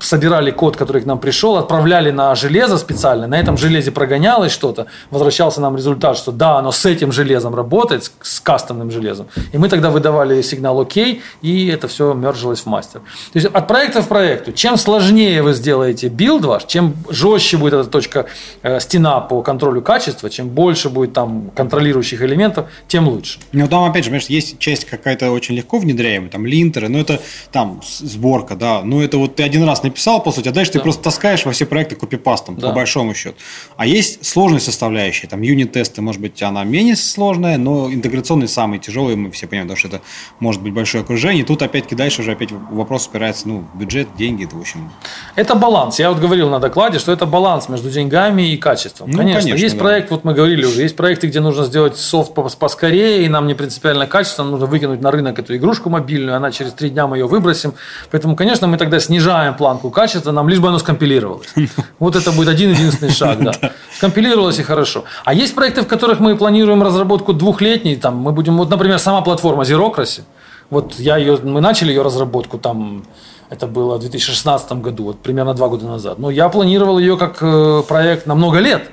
собирали код, который к нам пришел, отправляли на железо специально, на этом железе прогонялось что-то, возвращался нам результат, что да, оно с этим железом работает, с, с кастомным железом. И мы тогда выдавали сигнал ОК, и это все мержилось в мастер. То есть от проекта в проекту. Чем сложнее вы сделаете build ваш, чем жестче будет эта точка э, стена по контролю качества, чем больше будет там контролирующих элементов, тем лучше. Ну, там, опять же, понимаешь, есть часть какая-то очень легко внедряемая, там, линтеры, но это там сборка, да, ну, это вот ты один раз написал, по сути, а дальше ты просто таскаешь во все проекты копипастом, Да. По большому счету. А есть сложные составляющие, там, юнит-тесты, может быть, она менее сложная, но интеграционный самый тяжелый, мы все понимаем, потому что это может быть большое окружение, тут опять-таки дальше уже опять вопрос упирается, ну, бюджет, деньги, это, в общем, Это баланс. Я вот говорил на докладе, что это баланс между деньгами и качеством. Ну, конечно, конечно, есть да. проект, вот мы говорили уже, есть проекты, где нужно сделать софт пос- поскорее, и нам не принципиально качество, нам нужно выкинуть на рынок эту игрушку мобильную, она через три дня мы ее выбросим. Поэтому, конечно, мы тогда снижаем планку качества, нам лишь бы оно скомпилировалось. Вот это будет один единственный шаг, да. Скомпилировалось и хорошо. А есть проекты, в которых мы планируем разработку двухлетней, там мы будем, вот, например, сама платформа Zerocracy, вот я ее, мы начали ее разработку там, это было в 2016 году, вот примерно два года назад. Но я планировал ее как э, проект на много лет.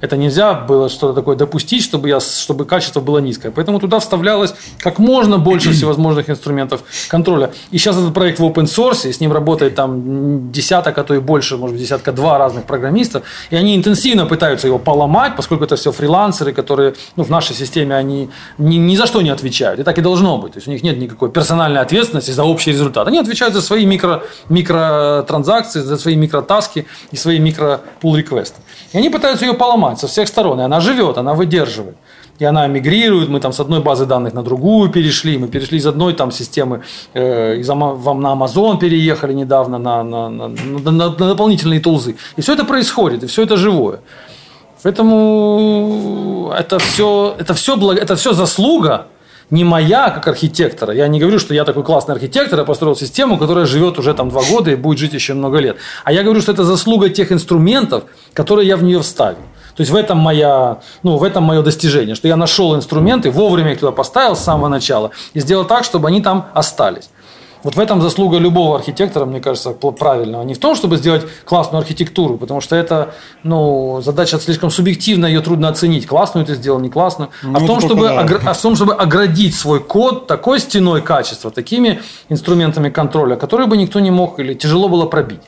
Это нельзя было что-то такое допустить, чтобы, я, чтобы качество было низкое. Поэтому туда вставлялось как можно больше всевозможных инструментов контроля. И сейчас этот проект в open source, и с ним работает там десяток, а то и больше, может быть, десятка два разных программистов. И они интенсивно пытаются его поломать, поскольку это все фрилансеры, которые ну, в нашей системе они ни, ни за что не отвечают. И так и должно быть. То есть у них нет никакой персональной ответственности за общий результат. Они отвечают за свои микро, микротранзакции, за свои микротаски и свои микро pull реквесты И они пытаются ее поломать со всех сторон. И она живет, она выдерживает. И она мигрирует, мы там с одной базы данных на другую перешли, мы перешли из одной там системы, э, из вам на Amazon переехали недавно на, на, на, на- на дополнительные тулзы. И все это происходит, и все это живое. Поэтому это все, это все, это все заслуга не моя, как архитектора. Я не говорю, что я такой классный архитектор, я построил систему, которая живет уже там два года и будет жить еще много лет. А я говорю, что это заслуга тех инструментов, которые я в нее вставил. То есть в этом, моя, ну, в этом мое достижение, что я нашел инструменты, вовремя их туда поставил с самого начала и сделал так, чтобы они там остались. Вот в этом заслуга любого архитектора, мне кажется, правильного. Не в том, чтобы сделать классную архитектуру, потому что это ну, задача слишком субъективная, ее трудно оценить, классную ты сделал, не классную. а, Ну, в том, чтобы, только да. огр- а в том, чтобы оградить свой код такой стеной качества, такими инструментами контроля, которые бы никто не мог или тяжело было пробить.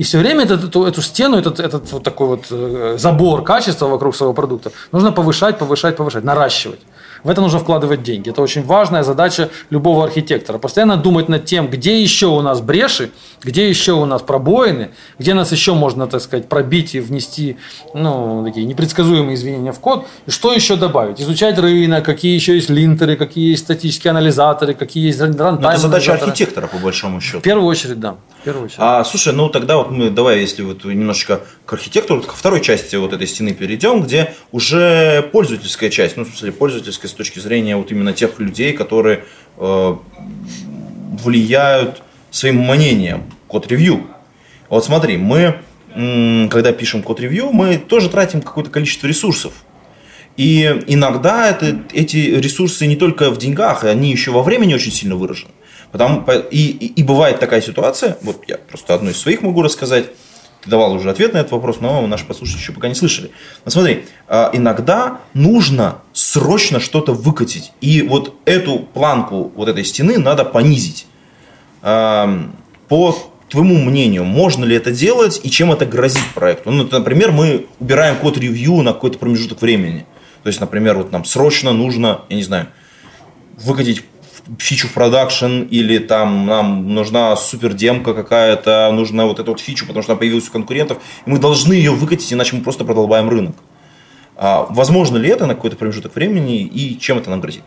И все время этот- эту, эту стену, этот, этот вот такой вот э, забор качества вокруг своего продукта нужно повышать, повышать, повышать, наращивать. В это нужно вкладывать деньги. Это очень важная задача любого архитектора. Постоянно думать над тем, где еще у нас бреши, где еще у нас пробоины, где нас еще можно, так сказать, пробить и внести ну, такие непредсказуемые изменения в код, и что еще добавить. Изучать рынок, какие еще есть линтеры, какие есть статические анализаторы, какие есть ран- Ну, рантайм это задача архитектора, по большому В счету. первую очередь, да. В первую очередь. А, слушай, ну тогда вот мы, давай, если вот немножечко к архитектуру, ко второй части вот этой стены перейдем, где уже пользовательская часть, ну, в смысле, пользовательская с точки зрения вот именно тех людей, которые э, влияют своим мнением код-ревью. Вот смотри, мы, когда пишем код-ревью, мы тоже тратим какое-то количество ресурсов. И иногда это, эти ресурсы не только в деньгах, они еще во времени очень сильно выражены. Потому, по- и, и, и бывает такая ситуация, вот я просто одну из своих могу рассказать, ты давал уже ответ на этот вопрос, но наши послушатели еще пока не слышали. Но смотри, а, иногда нужно срочно что-то выкатить, и вот эту планку вот этой стены надо понизить. Ам, По твоему мнению, можно ли это делать и чем это грозит проекту? Ну, например, мы убираем код ревью на какой-то промежуток времени. То есть, например, вот нам срочно нужно, я не знаю, выкатить фичу в продакшн, или там нам нужна супер демка какая-то, нужна вот эта вот фичу, потому что она появилась у конкурентов, и мы должны ее выкатить, иначе мы просто продолбаем рынок. А возможно ли это на какой-то промежуток времени и чем это нам грозит?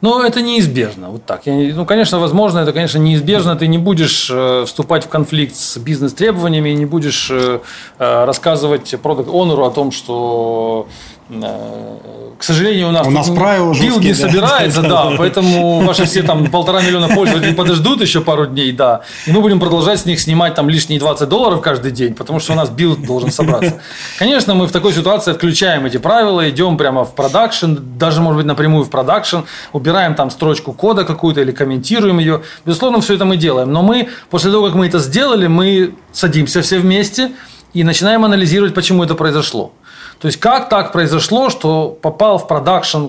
Но это неизбежно, вот так. Я, ну, конечно, возможно, это, конечно, неизбежно. Ты не будешь э, вступать в конфликт с бизнес-требованиями, не будешь э, э, рассказывать product owner у о том, что к сожалению, у нас, у нас правила build не собирается, да, поэтому ваши все там полтора миллиона пользователей подождут еще пару дней, да, и мы будем продолжать с них снимать там лишние 20 долларов каждый день, потому что у нас build должен собраться. Конечно, мы в такой ситуации отключаем эти правила, идем прямо в production, даже, может быть, напрямую в production, убираем там строчку кода какую-то или комментируем ее. Безусловно, все это мы делаем, но мы, после того, как мы это сделали, мы садимся все вместе и начинаем анализировать, почему это произошло. То есть как так произошло, что попал в продакшн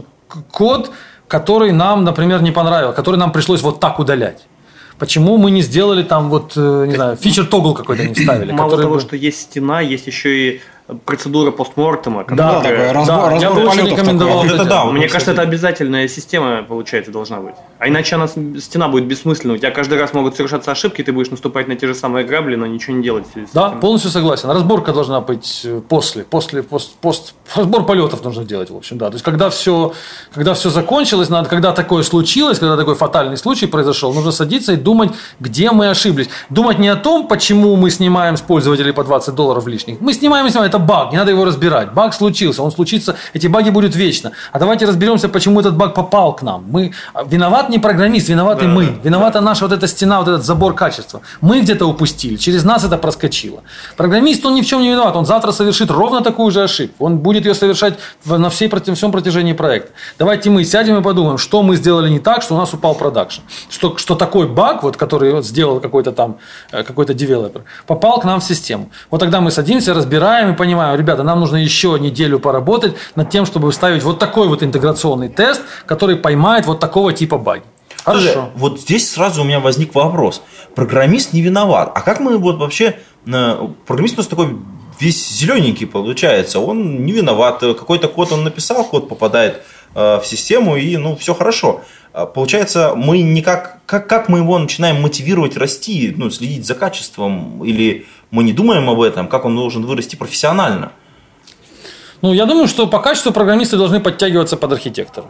код, который нам, например, не понравился, который нам пришлось вот так удалять? Почему мы не сделали там вот, э, не знаю, фичер тогл какой-то не вставили? Мало того, бы... что есть стена, есть еще и процедура постмортема. Да, которая... разбор, да, разбор я бы очень рекомендовал. Вот это да. Мне кажется, это обязательная система, получается, должна быть. А иначе она, стена будет бессмысленна. У тебя каждый раз могут совершаться ошибки, ты будешь наступать на те же самые грабли, но ничего не делать. Да, полностью согласен. Разборка должна быть э, после, после, пост, пост, разбор полетов нужно делать, в общем, да. То есть, когда все, когда все закончилось, надо, когда такое случилось, когда такой фатальный случай произошел, нужно садиться и думать, где мы ошиблись. Думать не о том, почему мы снимаем с пользователей по 20 долларов лишних. Мы снимаем и снимаем, это баг, не надо его разбирать. Баг случился, он случится, эти баги будут вечно. А давайте разберемся, почему этот баг попал к нам. Мы а, виноват не программист, виноваты да, мы. Виновата да. наша вот эта стена, вот этот забор качества. Мы где-то упустили, через нас это проскочило. Программист, он ни в чем не виноват, он завтра совершит ровно такую же ошибку. Он будет ее совершать на всей, всем протяжении проекта. Давайте мы сядем и подумаем, что мы сделали не так, что у нас упал продакшн. Что, что такой баг, вот, который вот сделал какой-то там э, какой-то девелопер, попал к нам в систему. Вот тогда мы садимся, разбираем и понимаем, ребята, нам нужно еще неделю поработать над тем, чтобы ставить вот такой вот интеграционный тест, который поймает вот такого типа баги. Хорошо. Вот здесь сразу у меня возник вопрос. Программист не виноват. А как мы вот вообще... Э, программист у нас такой весь зелененький получается. Он не виноват. Какой-то код он написал, код попадает э, в систему, и ну все хорошо. А получается, мы никак, как, как мы его начинаем мотивировать расти, ну, следить за качеством, или мы не думаем об этом, как он должен вырасти профессионально? Ну, я думаю, что по качеству программисты должны подтягиваться под архитектора.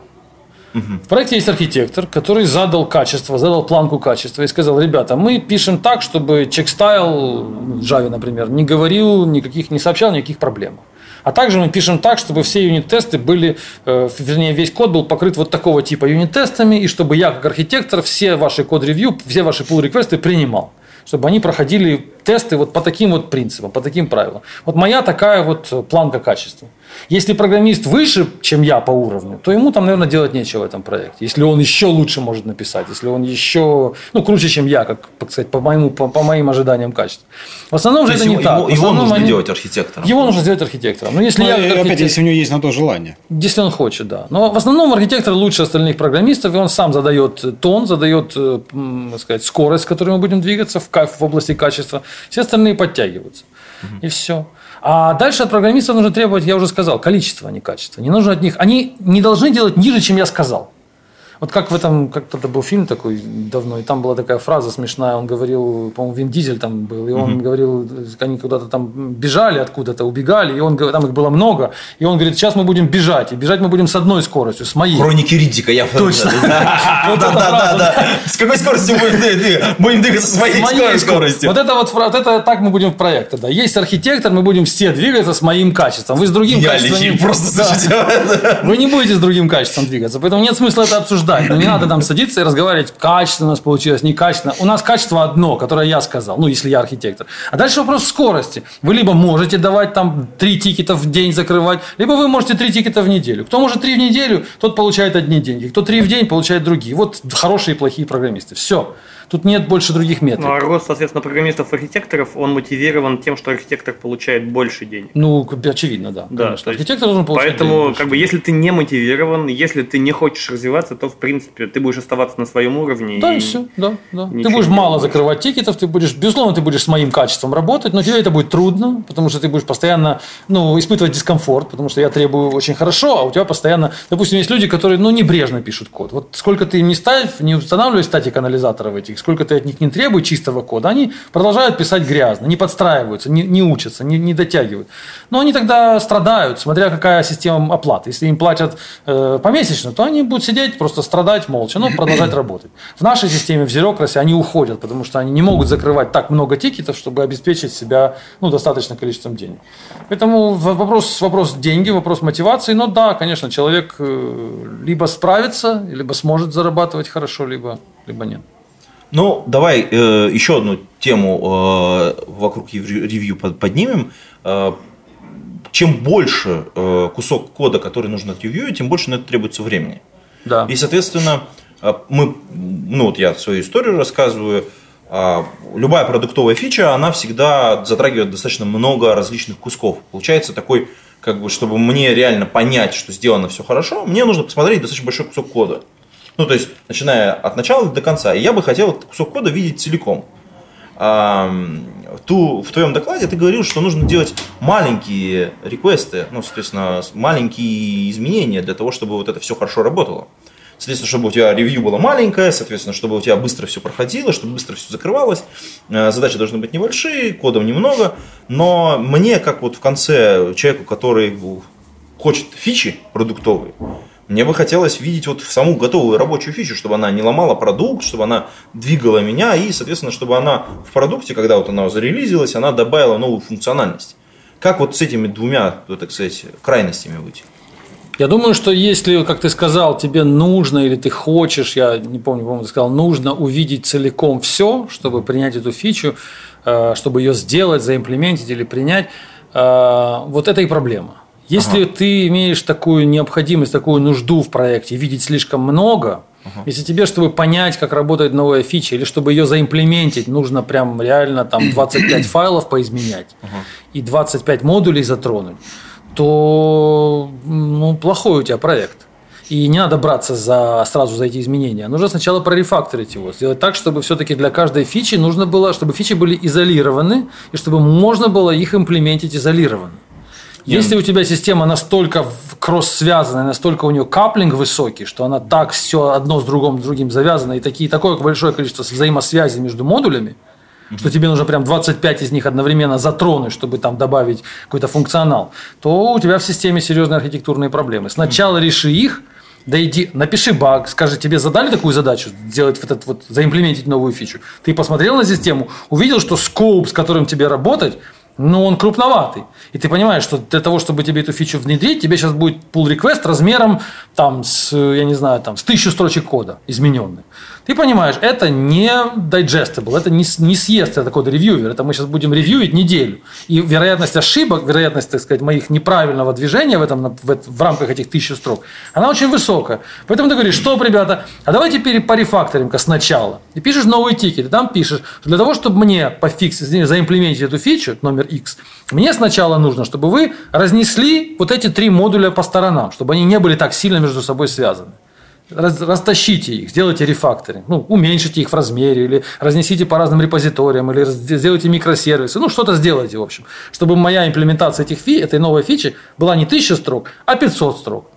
В проекте есть архитектор, который задал качество, задал планку качества и сказал, ребята, мы пишем так, чтобы чекстайл в Java, например, не говорил никаких, не сообщал никаких проблем. А также мы пишем так, чтобы все юнит-тесты были, э, вернее, весь код был покрыт вот такого типа юнит-тестами, и чтобы я, как архитектор, все ваши код-ревью, все ваши pull-реквесты принимал чтобы они проходили тесты вот по таким вот принципам, по таким правилам. Вот моя такая вот планка качества. Если программист выше, чем я по уровню, то ему там, наверное, делать нечего в этом проекте. Если он еще лучше может написать, если он еще, ну, круче, чем я, как, сказать, по, моему, по, по моим ожиданиям качества. В основном же это его, не так. Его, его нужно они... делать архитектором. Его нужно сделать архитектором. Но если ну, я, архитектор... опять, если у него есть на то желание. Если он хочет, да. Но в основном архитектор лучше остальных программистов, и он сам задает тон, задает, э, сказать, скорость, с которой мы будем двигаться в, в области качества. Все остальные подтягиваются. Угу. И все. А дальше от программистов нужно требовать, я уже сказал, количество, а не качество. Не нужно от них. Они не должны делать ниже, чем я сказал. Вот как в этом, как то был фильм такой давно, и там была такая фраза смешная, он говорил, по-моему, Вин Дизель там был, и он mm-hmm. говорил, они куда-то там бежали откуда-то, убегали, и он, там их было много, и он говорит, сейчас мы будем бежать, и бежать мы будем с одной скоростью, с моей. Хроники Риддика, я Точно. Да, да, да. С какой скоростью будем двигаться? С моей скоростью. Вот это вот, вот это так мы будем в проекте, да. Есть архитектор, мы будем все двигаться с моим качеством. Вы с другим качеством. просто Вы не будете с другим качеством двигаться, поэтому нет смысла это обсуждать обсуждать. Но не надо там садиться и разговаривать, качественно у нас получилось, некачественно. У нас качество одно, которое я сказал, ну, если я архитектор. А дальше вопрос скорости. Вы либо можете давать там три тикета в день закрывать, либо вы можете три тикета в неделю. Кто может три в неделю, тот получает одни деньги. Кто три в день, получает другие. Вот хорошие и плохие программисты. Все. Тут нет больше других метрик. Ну, а рост, соответственно, программистов-архитекторов, он мотивирован тем, что архитектор получает больше денег. Ну, очевидно, да. Да, конечно. Архитектор должен получать Поэтому, как бы, если ты не мотивирован, если ты не хочешь развиваться, то, в принципе, ты будешь оставаться на своем уровне. Да, и, и все, да, да. Ты будешь мало будешь. закрывать тикетов, ты будешь, безусловно, ты будешь с моим качеством работать, но тебе это будет трудно, потому что ты будешь постоянно, ну, испытывать дискомфорт, потому что я требую очень хорошо, а у тебя постоянно, допустим, есть люди, которые, ну, небрежно пишут код. Вот сколько ты им не ставь, не устанавливай статик анализатора в этих сколько ты от них не требуй чистого кода, они продолжают писать грязно, не подстраиваются, не, не учатся, не, не дотягивают. Но они тогда страдают, смотря какая система оплаты. Если им платят э, помесячно, то они будут сидеть, просто страдать молча, но продолжать работать. В нашей системе, в Zerocracy, они уходят, потому что они не могут закрывать так много тикетов, чтобы обеспечить себя ну, достаточным количеством денег. Поэтому вопрос, вопрос деньги, вопрос мотивации. Но да, конечно, человек э, либо справится, либо сможет зарабатывать хорошо, либо, либо нет. Ну, давай э, еще одну тему э, вокруг ревью поднимем. Э, чем больше э, кусок кода, который нужно отревьюить, тем больше на это требуется времени. Да. И, соответственно, э, мы, ну вот я свою историю рассказываю, а, любая продуктовая фича, она всегда затрагивает достаточно много различных кусков. Получается такой, как бы, чтобы мне реально понять, что сделано все хорошо, мне нужно посмотреть достаточно большой кусок кода. Ну, то есть, начиная от начала до конца. И я бы хотел этот кусок кода видеть целиком. Ту, в твоем докладе ты говорил, что нужно делать маленькие реквесты, ну, соответственно, маленькие изменения для того, чтобы вот это все хорошо работало. Соответственно, чтобы у тебя ревью было маленькое, соответственно, чтобы у тебя быстро все проходило, чтобы быстро все закрывалось. Э, задачи должны быть небольшие, кодов немного. Но мне, как вот в конце человеку, который хочет фичи продуктовые, мне бы хотелось видеть вот саму готовую рабочую фичу, чтобы она не ломала продукт, чтобы она двигала меня и, соответственно, чтобы она в продукте, когда вот она зарелизилась, она добавила новую функциональность. Как вот с этими двумя, так сказать, крайностями быть? Я думаю, что если, как ты сказал, тебе нужно или ты хочешь, я не помню, по-моему, ты сказал, нужно увидеть целиком все, чтобы принять эту фичу, э, чтобы ее сделать, заимплементить или принять, э, вот это и проблема. Если ага. ты имеешь такую необходимость, такую нужду в проекте, видеть слишком много, ага. если тебе, чтобы понять, как работает новая фича, или чтобы ее заимплементить, нужно прям реально там 25 файлов поизменять ага. и 25 модулей затронуть, то ну, плохой у тебя проект. И не надо браться за, сразу за эти изменения. Нужно сначала прорефакторить его, сделать так, чтобы все-таки для каждой фичи нужно было, чтобы фичи были изолированы, и чтобы можно было их имплементить изолированно. Если у тебя система настолько кросс-связанная, настолько у нее каплинг высокий, что она так все одно с другом, с другим завязано, и такие, такое большое количество взаимосвязи между модулями, что тебе нужно прям 25 из них одновременно затронуть, чтобы там добавить какой-то функционал, то у тебя в системе серьезные архитектурные проблемы. Сначала реши их, да иди, напиши баг, скажи, тебе задали такую задачу, сделать вот этот вот, заимплементить новую фичу. Ты посмотрел на систему, увидел, что скоп, с которым тебе работать, ну, он крупноватый. И ты понимаешь, что для того, чтобы тебе эту фичу внедрить, тебе сейчас будет pull request размером там, с, я не знаю, там, с тысячу строчек кода измененных. Ты понимаешь, это не digestible, это не, не съест это код ревьювер, это мы сейчас будем ревьюить неделю. И вероятность ошибок, вероятность, так сказать, моих неправильного движения в, этом, в, в рамках этих тысячи строк, она очень высокая. Поэтому ты говоришь, что, ребята, а давайте порефакторим-ка сначала. И пишешь новый тикет, и там пишешь, что для того, чтобы мне пофиксить, заимплементить эту фичу, номер X, мне сначала нужно, чтобы вы разнесли вот эти три модуля по сторонам, чтобы они не были так сильно между собой связаны раз, растащите их, сделайте рефакторинг, ну, уменьшите их в размере, или разнесите по разным репозиториям, или сделайте микросервисы, ну, что-то сделайте, в общем, чтобы моя имплементация этих фи, этой новой фичи была не 1000 строк, а 500 строк.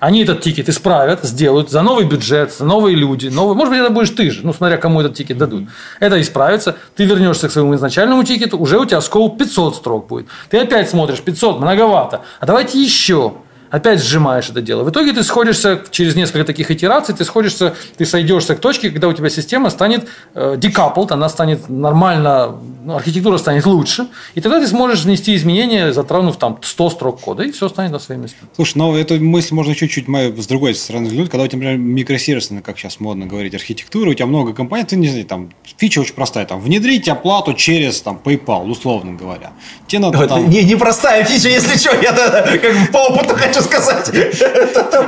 Они этот ticket исправят, сделают за новый бюджет, за новые люди, новые, может быть, это будешь ты же, ну, смотря кому этот ticket дадут. Это исправится, ты вернешься к своему изначальному тикету, уже у тебя scope 500 строк будет. Ты опять смотришь, 500, многовато, а давайте еще опять сжимаешь это дело. В итоге ты сходишься через несколько таких итераций, ты сходишься, ты сойдешься к точке, когда у тебя система станет э, decoupled, она станет нормально, ну, архитектура станет лучше, и тогда ты сможешь внести изменения, затронув там 100 строк кода, и все станет на свои места. Слушай, ну эту мысль можно чуть-чуть с другой стороны взглянуть, когда у тебя, например, микросервисы, ну, как сейчас модно говорить, архитектура, у тебя много компонентов, ты не знаю, там фича очень простая, там внедрить оплату через там PayPal, условно говоря. Тебе надо, там... не, не простая фича, если что, я как по опыту хочу хочу сказать.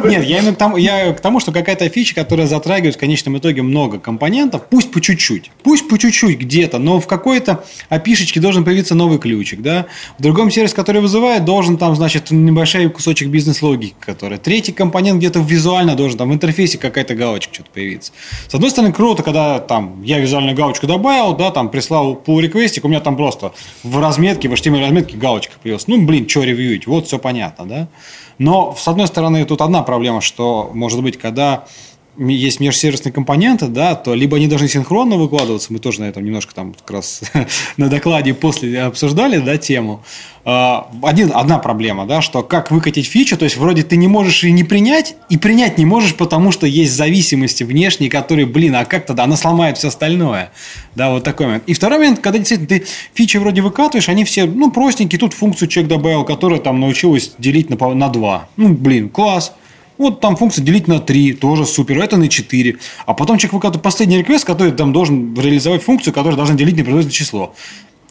Нет, я именно тому, я к тому, что какая-то фича, которая затрагивает в конечном итоге много компонентов, пусть по чуть-чуть, пусть по чуть-чуть где-то, но в какой-то опишечке должен появиться новый ключик, да. В другом сервисе, который вызывает, должен там, значит, небольшой кусочек бизнес-логики, который. Третий компонент где-то визуально должен, там в интерфейсе какая-то галочка что-то появиться. С одной стороны, круто, когда там я визуальную галочку добавил, да, там прислал pull реквестик у меня там просто в разметке, в HTML разметке галочка появилась. Ну, блин, что ревьюить, вот все понятно, да. Но, с одной стороны, тут одна проблема, что, может быть, когда есть межсервисные компоненты, да, то либо они должны синхронно выкладываться, мы тоже на этом немножко там как раз на докладе после обсуждали, да, тему. А, один, одна проблема, да, что как выкатить фичу, то есть вроде ты не можешь и не принять, и принять не можешь, потому что есть зависимости внешние, которые, блин, а как тогда? Она сломает все остальное. Да, вот такой момент. И второй момент, когда действительно ты фичи вроде выкатываешь, они все, ну, простенькие, тут функцию человек добавил, которая там научилась делить на, на 2. Ну, блин, класс. Вот там функция делить на 3, тоже супер, это на 4. А потом человек выкатывает последний реквест, который там должен реализовать функцию, которая должна делить непроизвольное число.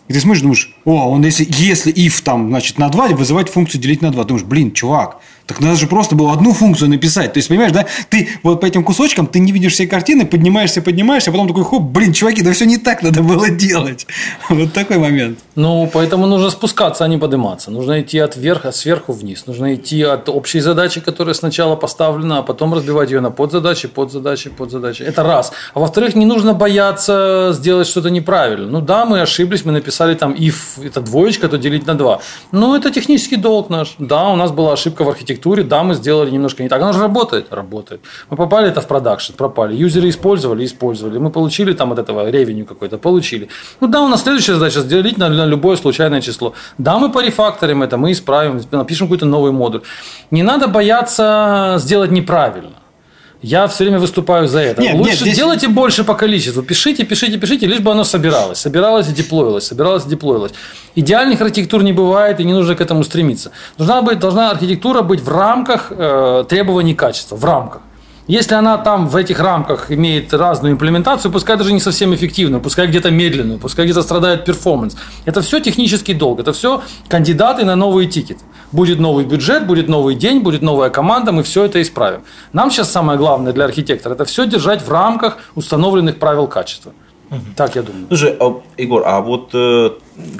И ты смотришь, думаешь, о, он если, если if там, значит, на 2, вызывать функцию делить на 2. Думаешь, блин, чувак, так надо же просто было одну функцию написать. То есть, понимаешь, да, ты вот по этим кусочкам, ты не видишь всей картины, поднимаешься, поднимаешься, а потом такой, хоп, блин, чуваки, да все не так надо было делать. Вот такой момент. Ну, поэтому нужно спускаться, а не подниматься. Нужно идти от верха, сверху вниз. Нужно идти от общей задачи, которая сначала поставлена, а потом разбивать ее на подзадачи, подзадачи, подзадачи. Это раз. А во-вторых, не нужно бояться сделать что-то неправильно. Ну да, мы ошиблись, мы написали там if, это двоечка, то делить на два. Ну, это технический долг наш. Да, у нас была ошибка в архитектуре да, мы сделали немножко не так. Оно же работает, работает. Мы попали это в продакшн, пропали. Юзеры использовали, использовали. Мы получили там от этого ревеню какой-то, получили. Ну да, у нас следующая задача сделать на, на любое случайное число. Да, мы порефакторим это, мы исправим, напишем какой-то новый модуль. Не надо бояться сделать неправильно. Я все время выступаю за это. Нет, Лучше нет, здесь... делайте больше по количеству. Пишите, пишите, пишите, лишь бы оно собиралось. Собиралось и деплоилось, собиралось и деплоилось. Идеальных архитектур не бывает, и не нужно к этому стремиться. Должна, быть, должна архитектура быть в рамках э, требований качества. В рамках. Если она там в этих рамках имеет разную имплементацию, пускай даже не совсем эффективную, пускай где-то медленную, пускай где-то страдает перформанс. Это все технический долг, это все кандидаты на новые тикеты. Будет новый бюджет, будет новый день, будет новая команда, мы все это исправим. Нам сейчас самое главное для архитектора – это все держать в рамках установленных правил качества. Угу. Так я думаю. Слушай, а, Егор, а вот э,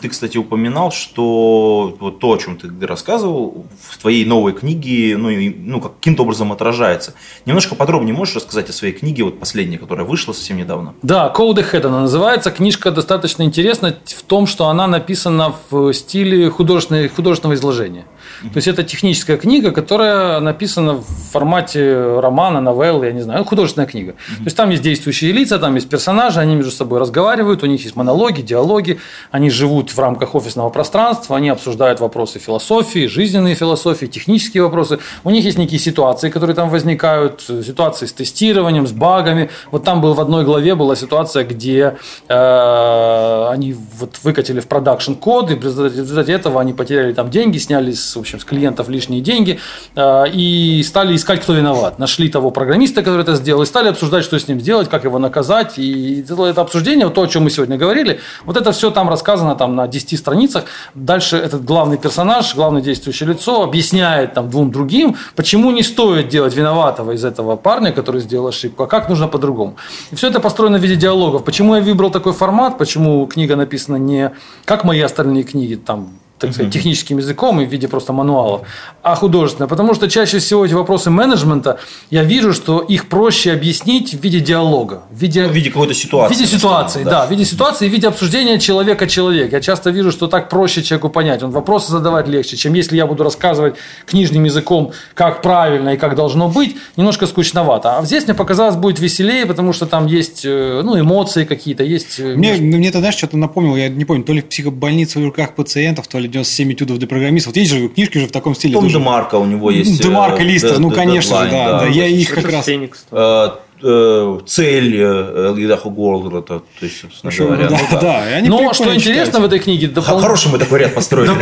ты, кстати, упоминал, что вот то, о чем ты рассказывал, в твоей новой книге, ну, и, ну каким-то образом отражается. Немножко подробнее можешь рассказать о своей книге, вот последней, которая вышла совсем недавно? Да, Code Ahead она называется. Книжка достаточно интересна в том, что она написана в стиле художественного, художественного изложения. То есть это техническая книга, которая написана в формате романа, новеллы, я не знаю, художественная книга. То есть там есть действующие лица, там есть персонажи, они между собой разговаривают, у них есть монологи, диалоги, они живут в рамках офисного пространства, они обсуждают вопросы философии, жизненные философии, технические вопросы. У них есть некие ситуации, которые там возникают, ситуации с тестированием, с багами. Вот там был в одной главе была ситуация, где э, они вот выкатили в продакшн код, и в результате этого они потеряли там деньги, сняли с в общем, с клиентов лишние деньги, э, и стали искать, кто виноват. Нашли того программиста, который это сделал, и стали обсуждать, что с ним сделать, как его наказать. И это обсуждение, то, о чем мы сегодня говорили, вот это все там рассказано там, на 10 страницах. Дальше этот главный персонаж, главное действующее лицо объясняет там, двум другим, почему не стоит делать виноватого из этого парня, который сделал ошибку, а как нужно по-другому. И все это построено в виде диалогов. Почему я выбрал такой формат, почему книга написана не как мои остальные книги, там так сказать, техническим языком и в виде просто мануалов, а художественно. Потому что чаще всего эти вопросы менеджмента, я вижу, что их проще объяснить в виде диалога. В виде, в виде какой-то ситуации. В виде ситуации, да. да. В виде ситуации, в виде обсуждения человека-человек. Я часто вижу, что так проще человеку понять. Он вопросы задавать легче, чем если я буду рассказывать книжным языком, как правильно и как должно быть, немножко скучновато. А здесь мне показалось будет веселее, потому что там есть э, ну, эмоции какие-то, есть... Э, мне, мне тогда что-то напомнил, я не помню, то ли в психобольнице в руках пациентов, то ли 97 этюдов для программистов. Вот есть же книжки же в таком стиле. Том Демарко у него есть. Демарко, э, Листер, ну, конечно же, да. да, Я их как раз... Э, э, цель Эльдаху Голдера, то есть, собственно говоря. Да, ну, да. да. Но что интересно в этой книге... Допол... Хороший мы такой ряд построили.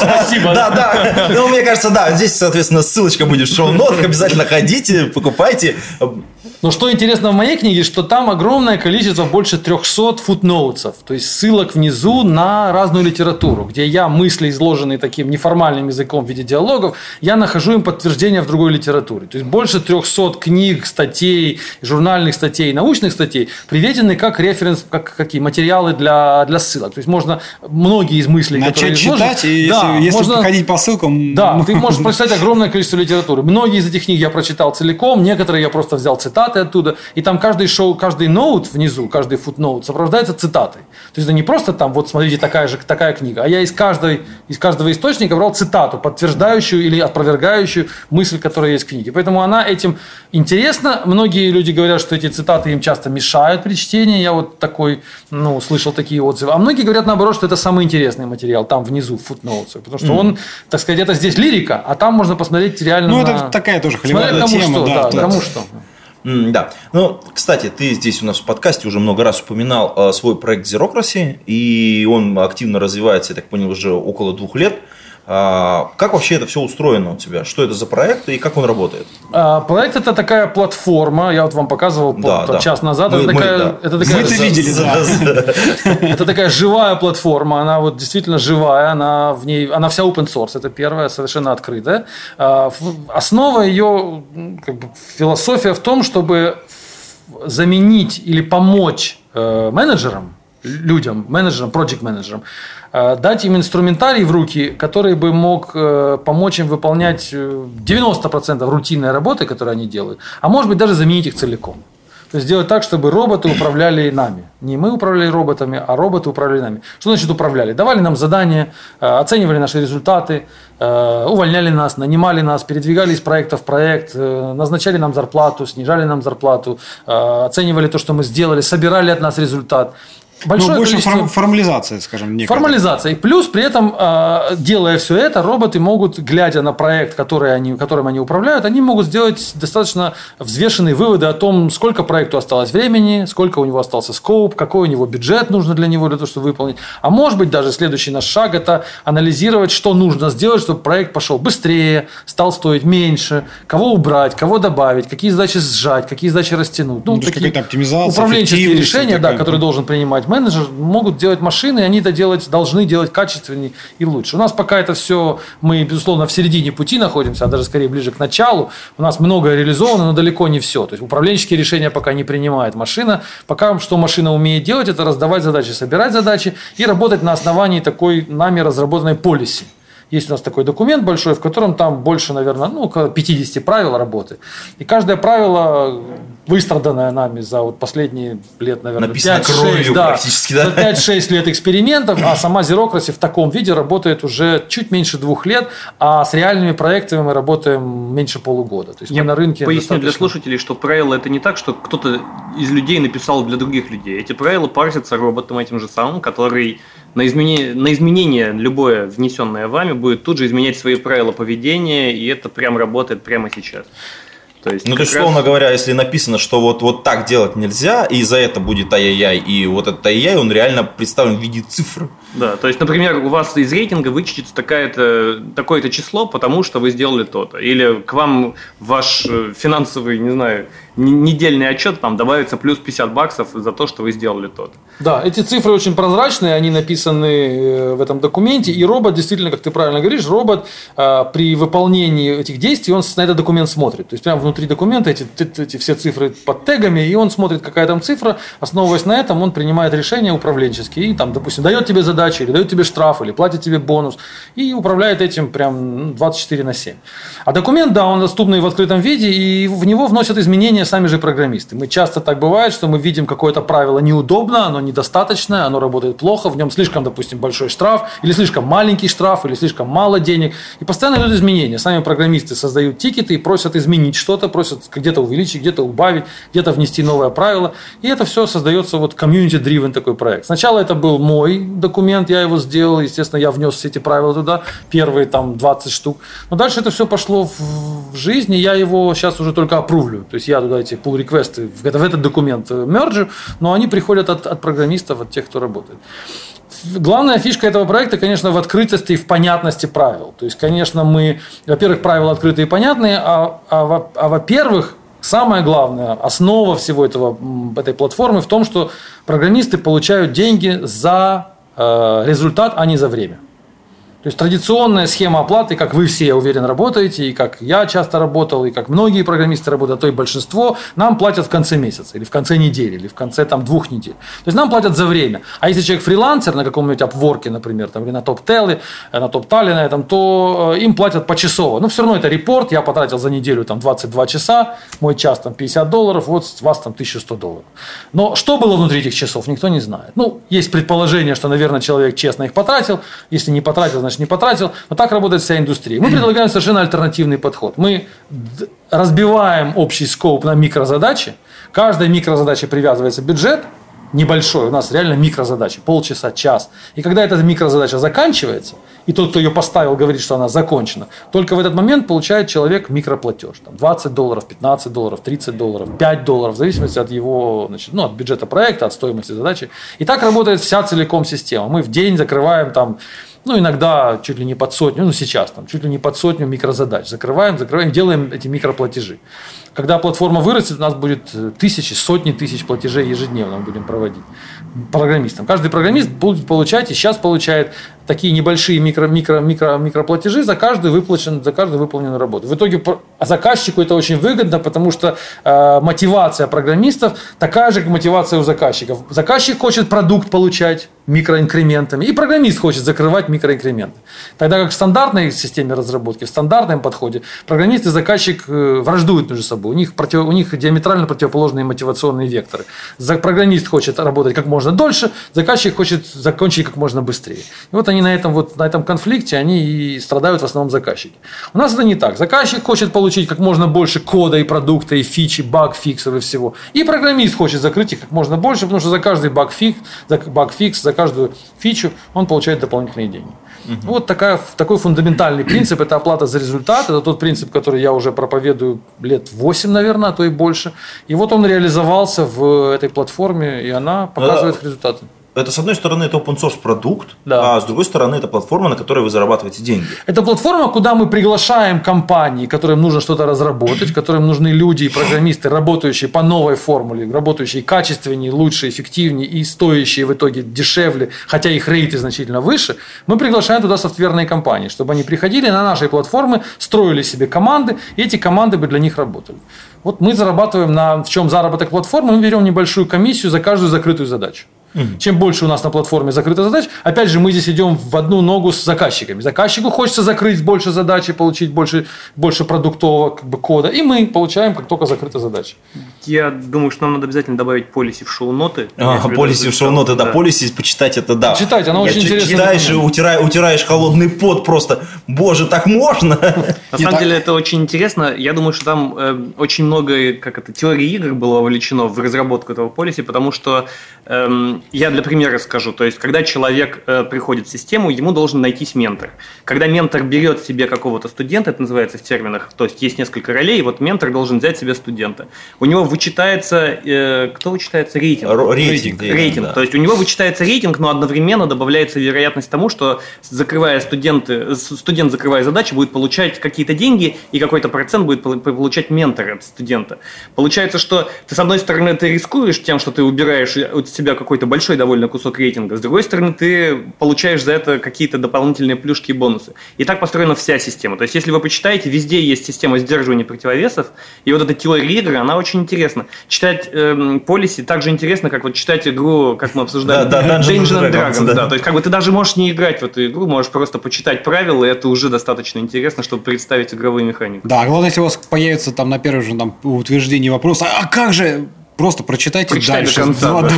Спасибо. Да, да. Ну, мне кажется, да, здесь, соответственно, ссылочка будет в шоу-нотах. Обязательно ходите, покупайте. Но что интересно в моей книге, что там огромное количество, больше 300 футноутсов, то есть ссылок внизу на разную литературу, где я мысли, изложенные таким неформальным языком в виде диалогов, я нахожу им подтверждение в другой литературе. То есть больше 300 книг, статей, журнальных статей, научных статей приведены как референс, как какие материалы для, для ссылок. То есть можно многие из мыслей, Начать которые читать, и да, если, если можно, ходить по ссылкам... Да, ты можешь прочитать огромное количество литературы. Многие из этих книг я прочитал целиком, некоторые я просто взял цитаты цитаты оттуда, и там каждый шоу, каждый ноут внизу, каждый футноут сопровождается цитатой. То есть это не просто там, вот смотрите, такая же такая книга, а я из, каждой, из каждого источника брал цитату, подтверждающую или опровергающую мысль, которая есть в книге. Поэтому она этим интересна. Многие люди говорят, что эти цитаты им часто мешают при чтении. Я вот такой, ну, слышал такие отзывы. А многие говорят наоборот, что это самый интересный материал, там внизу, в футноутсах. Потому что mm. он, так сказать, это здесь лирика, а там можно посмотреть реально Ну, на... это такая тоже холиварная кому тема. что, да, да. кому что. Да. Ну, кстати, ты здесь у нас в подкасте уже много раз упоминал э, свой проект Zerocracy, и он активно развивается, я так понял, уже около двух лет. А, Как вообще это все устроено у тебя? Что это за проект и как он работает? А, проект это такая платформа, я вот вам показывал Да, да. час назад. Мы- это, мы, такая, да. это такая Мы-то видели, да. Это такая живая платформа, она вот действительно живая, она в ней, она вся open source, это первая, совершенно открытая. А, Основа ее, как бы, философия в том, чтобы заменить или помочь э, менеджерам, людям, менеджерам, проект менеджерам дать им инструментарий в руки, который бы мог э, помочь им выполнять э, 90% рутинной работы, которую они делают, а может быть даже заменить их целиком. То есть сделать так, чтобы роботы управляли нами. Не мы управляли роботами, а роботы управляли нами. Что значит управляли? Давали нам задания, э, оценивали наши результаты, э, увольняли нас, нанимали нас, передвигали из проекта в проект, э, назначали нам зарплату, снижали нам зарплату, э, оценивали то, что мы сделали, собирали от нас результат. Ну, Большое больше количество- форм- формализация, скажем, некая. Формализация. И плюс при этом, э, делая все это, роботы могут, глядя на проект, который они, которым они управляют, они могут сделать достаточно взвешенные выводы о том, сколько проекту осталось времени, сколько у него остался скоп, какой у него бюджет нужно для него, для того, чтобы выполнить. А может быть, даже следующий наш шаг – это анализировать, что нужно сделать, чтобы проект пошел быстрее, стал стоить меньше, кого убрать, кого добавить, какие задачи сжать, какие задачи растянуть. Ну, есть какая-то оптимизация, управленческие решения, да, которые должен принимать менеджер, могут делать машины, и они это делать, должны делать качественнее и лучше. У нас пока это все, мы, безусловно, в середине пути находимся, а даже скорее ближе к началу. У нас многое реализовано, но далеко не все. То есть управленческие решения пока не принимает машина. Пока что машина умеет делать, это раздавать задачи, собирать задачи и работать на основании такой нами разработанной полиси. Есть у нас такой документ большой, в котором там больше, наверное, ну, около 50 правил работы. И каждое правило, выстраданное нами за вот последние лет, наверное, Написано 5-6, кровью да, практически, да? за 5-6 лет экспериментов, а сама Zerocracy в таком виде работает уже чуть меньше двух лет, а с реальными проектами мы работаем меньше полугода. То есть Я мы на рынке поясню для достаточно- слушателей, что правила это не так, что кто-то из людей написал для других людей. Эти правила парсятся роботом этим же самым, который на изменение, на изменение любое внесенное вами будет тут же изменять свои правила поведения, и это прям работает прямо сейчас. То есть, Ну, то есть, раз- условно говоря, если написано, что вот, вот так делать нельзя, и за это будет ай-яй-яй, и вот этот ай-яй, он реально представлен в виде цифры. Да, то есть, например, у вас из рейтинга вычтется такое-то число, потому что вы сделали то-то. Или к вам ваш э, финансовый, не знаю, недельный отчет там добавится плюс 50 баксов за то, что вы сделали то-то. Да, эти цифры очень прозрачные, они написаны э, в этом документе, и робот, действительно, как ты правильно говоришь, робот э, при выполнении этих действий, он на этот документ смотрит. То есть, прямо внутри документа эти, эти все цифры под тегами, и он смотрит, какая там цифра, основываясь на этом, он принимает решения управленческие, и там, допустим, дает тебе задачи, или дает тебе штраф, или платит тебе бонус, и управляет этим прям ну, 24 на 7. А документ, да, он доступный в открытом виде, и в него вносят изменения сами же программисты. Мы часто так бывает, что мы видим какое-то правило неудобно, оно недостаточное, оно работает плохо, в нем слишком, допустим, большой штраф, или слишком маленький штраф, или слишком мало денег. И постоянно идут изменения. Сами программисты создают тикеты и просят изменить что-то, просят где-то увеличить, где-то убавить, где-то внести новое правило. И это все создается вот community-driven такой проект. Сначала это был мой документ, я его сделал, естественно, я внес все эти правила туда, первые там 20 штук. Но дальше это все пошло в, в жизнь, я его сейчас уже только опрувлю. То есть я туда эти pull реквесты в, в этот документ э, мерджу, но они приходят от, от программистов, от тех, кто работает. Главная фишка этого проекта, конечно, в открытости и в понятности правил. То есть, конечно, мы, во-первых, правила открытые и понятные, а, а, а во-первых, самое главное, основа всего этого, этой платформы в том, что программисты получают деньги за э, результат, а не за время. То есть традиционная схема оплаты, как вы все, я уверен, работаете, и как я часто работал, и как многие программисты работают, а то и большинство, нам платят в конце месяца, или в конце недели, или в конце там, двух недель. То есть нам платят за время. А если человек фрилансер на каком-нибудь Upwork, например, там, или на топ-теле, на топ-тале на этом, то э, им платят почасово. Но все равно это репорт, я потратил за неделю там 22 часа, мой час там 50 долларов, вот с вас там 1100 долларов. Но что было внутри этих часов, никто не знает. Ну, есть предположение, что, наверное, человек честно их потратил. Если не потратил, значит, не потратил. Но так работает вся индустрия. Мы предлагаем совершенно альтернативный подход. Мы разбиваем общий скоп на микрозадачи. Каждая микрозадача привязывается бюджет – небольшой, у нас реально микрозадача, полчаса, час. И когда эта микрозадача заканчивается, и тот, кто ее поставил, говорит, что она закончена, только в этот момент получает человек микроплатеж. Там 20 долларов, 15 долларов, 30 долларов, 5 долларов, в зависимости от его, значит, ну, от бюджета проекта, от стоимости задачи. И так работает вся целиком система. Мы в день закрываем там ну, иногда чуть ли не под сотню, ну, сейчас там, чуть ли не под сотню микрозадач. Закрываем, закрываем, делаем эти микроплатежи. Когда платформа вырастет, у нас будет тысячи, сотни тысяч платежей ежедневно мы будем проводить программистам. Каждый программист будет получать и сейчас получает такие небольшие микро, микро, микро, микроплатежи за каждую, выплачен, за каждую выполненную работу. В итоге заказчику это очень выгодно, потому что э, мотивация программистов такая же, как мотивация у заказчиков. Заказчик хочет продукт получать микроинкрементами, и программист хочет закрывать микроинкременты. Тогда как в стандартной системе разработки, в стандартном подходе, программист и заказчик э, враждуют между собой. У них, против, у них диаметрально противоположные мотивационные векторы. Программист хочет работать как можно дольше, заказчик хочет закончить как можно быстрее. И вот они на этом, вот, на этом конфликте, они и страдают в основном заказчики. У нас это не так. Заказчик хочет получить как можно больше кода и продукта, и фичи, баг-фиксов и всего. И программист хочет закрыть их как можно больше, потому что за каждый баг-фикс, за, баг-фикс, за каждую фичу он получает дополнительные деньги. Угу. Вот такая, такой фундаментальный принцип – это оплата за результат. Это тот принцип, который я уже проповедую лет 8, наверное, а то и больше. И вот он реализовался в этой платформе, и она показывает а, результаты это, с одной стороны, это open source продукт, да. а с другой стороны, это платформа, на которой вы зарабатываете деньги. Это платформа, куда мы приглашаем компании, которым нужно что-то разработать, которым нужны люди и программисты, работающие по новой формуле, работающие качественнее, лучше, эффективнее и стоящие в итоге дешевле, хотя их рейты значительно выше. Мы приглашаем туда софтверные компании, чтобы они приходили на наши платформы, строили себе команды, и эти команды бы для них работали. Вот мы зарабатываем на в чем заработок платформы, мы берем небольшую комиссию за каждую закрытую задачу. Угу. Чем больше у нас на платформе закрыто задач, опять же, мы здесь идем в одну ногу с заказчиками. Заказчику хочется закрыть больше задач и получить больше, больше продуктового как бы, кода, и мы получаем, как только закрыта задача. Я думаю, что нам надо обязательно добавить полиси в шоу-ноты. А, полиси в шоу-ноты, да, да. полиси почитать это да. Читать, она очень интересная. Читаешь и утираешь, утираешь холодный пот просто. Боже, так можно? На самом деле это очень интересно. Я думаю, что там э, очень много как это, теории игр было вовлечено в разработку этого полиси, потому что я для примера скажу. То есть, когда человек э, приходит в систему, ему должен найтись ментор. Когда ментор берет себе какого-то студента, это называется в терминах, то есть есть несколько ролей, и вот ментор должен взять себе студента. У него вычитается, э, кто вычитается? Рейтинг. Р- рейтинг. Рейтинг. рейтинг. Да. То есть, у него вычитается рейтинг, но одновременно добавляется вероятность тому, что закрывая студенты, студент, закрывая задачи, будет получать какие-то деньги, и какой-то процент будет получать ментор от студента. Получается, что ты, с одной стороны, ты рискуешь тем, что ты убираешь от себя какой-то большой довольно кусок рейтинга. С другой стороны, ты получаешь за это какие-то дополнительные плюшки и бонусы. И так построена вся система. То есть, если вы почитаете, везде есть система сдерживания противовесов. И вот эта теория игры, она очень интересна. Читать эм, полиси так же интересно, как вот читать игру, как мы обсуждали, да, да, Dungeons and Dragons. да. да. То есть, как бы ты даже можешь не играть в эту игру, можешь просто почитать правила, и это уже достаточно интересно, чтобы представить игровые механики. Да, главное, если у вас появится там на первом же там, утверждении вопрос, а как же Просто прочитайте Прочитай дальше.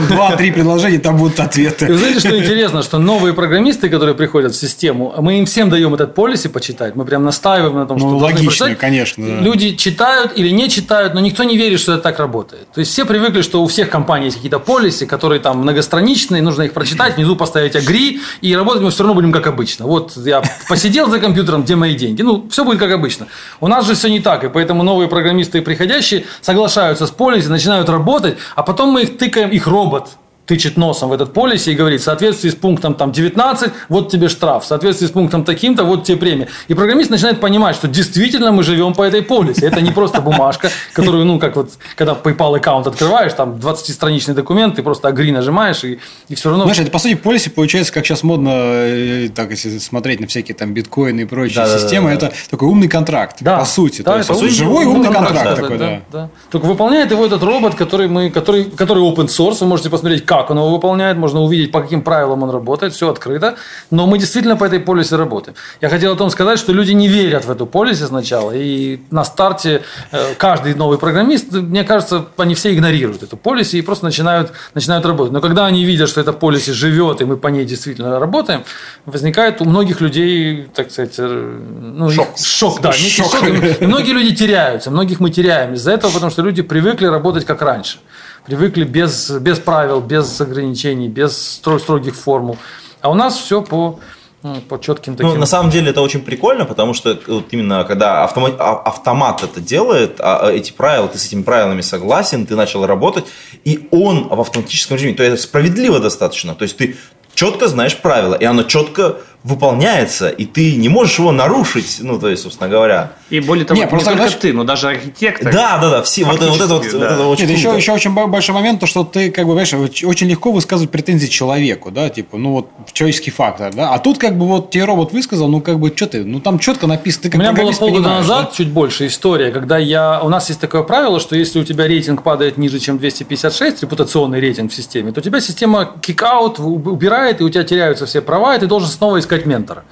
Два-три предложения, там будут ответы. И знаете, что интересно, что новые программисты, которые приходят в систему, мы им всем даем этот полиси почитать. Мы прям настаиваем на том, что ну, логично, конечно. Да. Люди читают или не читают, но никто не верит, что это так работает. То есть все привыкли, что у всех компаний есть какие-то полиси, которые там многостраничные, нужно их прочитать, внизу поставить агри, и работать мы все равно будем как обычно. Вот я посидел за компьютером, где мои деньги. Ну, все будет как обычно. У нас же все не так, и поэтому новые программисты приходящие соглашаются с полиси, начинают работать работать, а потом мы их тыкаем, их робот тычет носом в этот полисе и говорит, в соответствии с пунктом там, 19, вот тебе штраф, в соответствии с пунктом таким-то, вот тебе премия. И программист начинает понимать, что действительно мы живем по этой полисе. Это не просто бумажка, которую, ну, как вот, когда PayPal аккаунт открываешь, там 20-страничный документ, ты просто агри нажимаешь, и, и все равно... Знаешь, это по сути полисе получается, как сейчас модно, э, так если смотреть на всякие там биткоины и прочие Да-да-да-да. системы, это такой умный контракт, Да. по сути. Да, То есть вот умный- живой умный контракт контракт, такой, да. да. Только выполняет его этот робот, который мы, который, который open source. Вы можете посмотреть, как он его выполняет, можно увидеть, по каким правилам он работает, все открыто. Но мы действительно по этой полисе работаем. Я хотел о том сказать, что люди не верят в эту полисе сначала. И на старте э, каждый новый программист, мне кажется, они все игнорируют эту полиси и просто начинают, начинают работать. Но когда они видят, что эта полиси живет, и мы по ней действительно работаем, возникает у многих людей, так сказать, э, ну, Шок. шок, да, Шок. шок. И многие люди теряются, многих мы теряем из-за этого, потому что люди привыкли работать как раньше. Привыкли без, без правил, без ограничений, без стро- строгих формул. А у нас все по, ну, по четким таким. Ну, на самом деле это очень прикольно, потому что вот именно когда автомат, а- автомат это делает, а а эти правила, ты с этими правилами согласен, ты начал работать, и он в автоматическом режиме, то есть справедливо достаточно, то есть ты четко знаешь правила, и оно четко выполняется, и ты не можешь его нарушить, ну, то есть, собственно говоря. И более того, Не, не, просто, только знаешь- ты, но даже архитектор. Да, да, да, все, вот, это- вот это вот, Фактически, вот да. это очень Нет, еще, еще очень бо- большой момент, то, что ты, как бы, знаешь, оч- очень легко высказывать претензии человеку, да, типа, ну, вот, человеческий фактор, да, а тут, как бы, вот, тебе робот высказал, ну, как бы, что ты, ну, там четко написано, ты У как меня было полгода назад, да? чуть больше, история, когда я... У нас есть такое правило, что если у тебя рейтинг падает ниже, чем 256, репутационный рейтинг в системе, то тебя система kick-out убирает, и у тебя теряются все права, и ты должен снова искать ментора.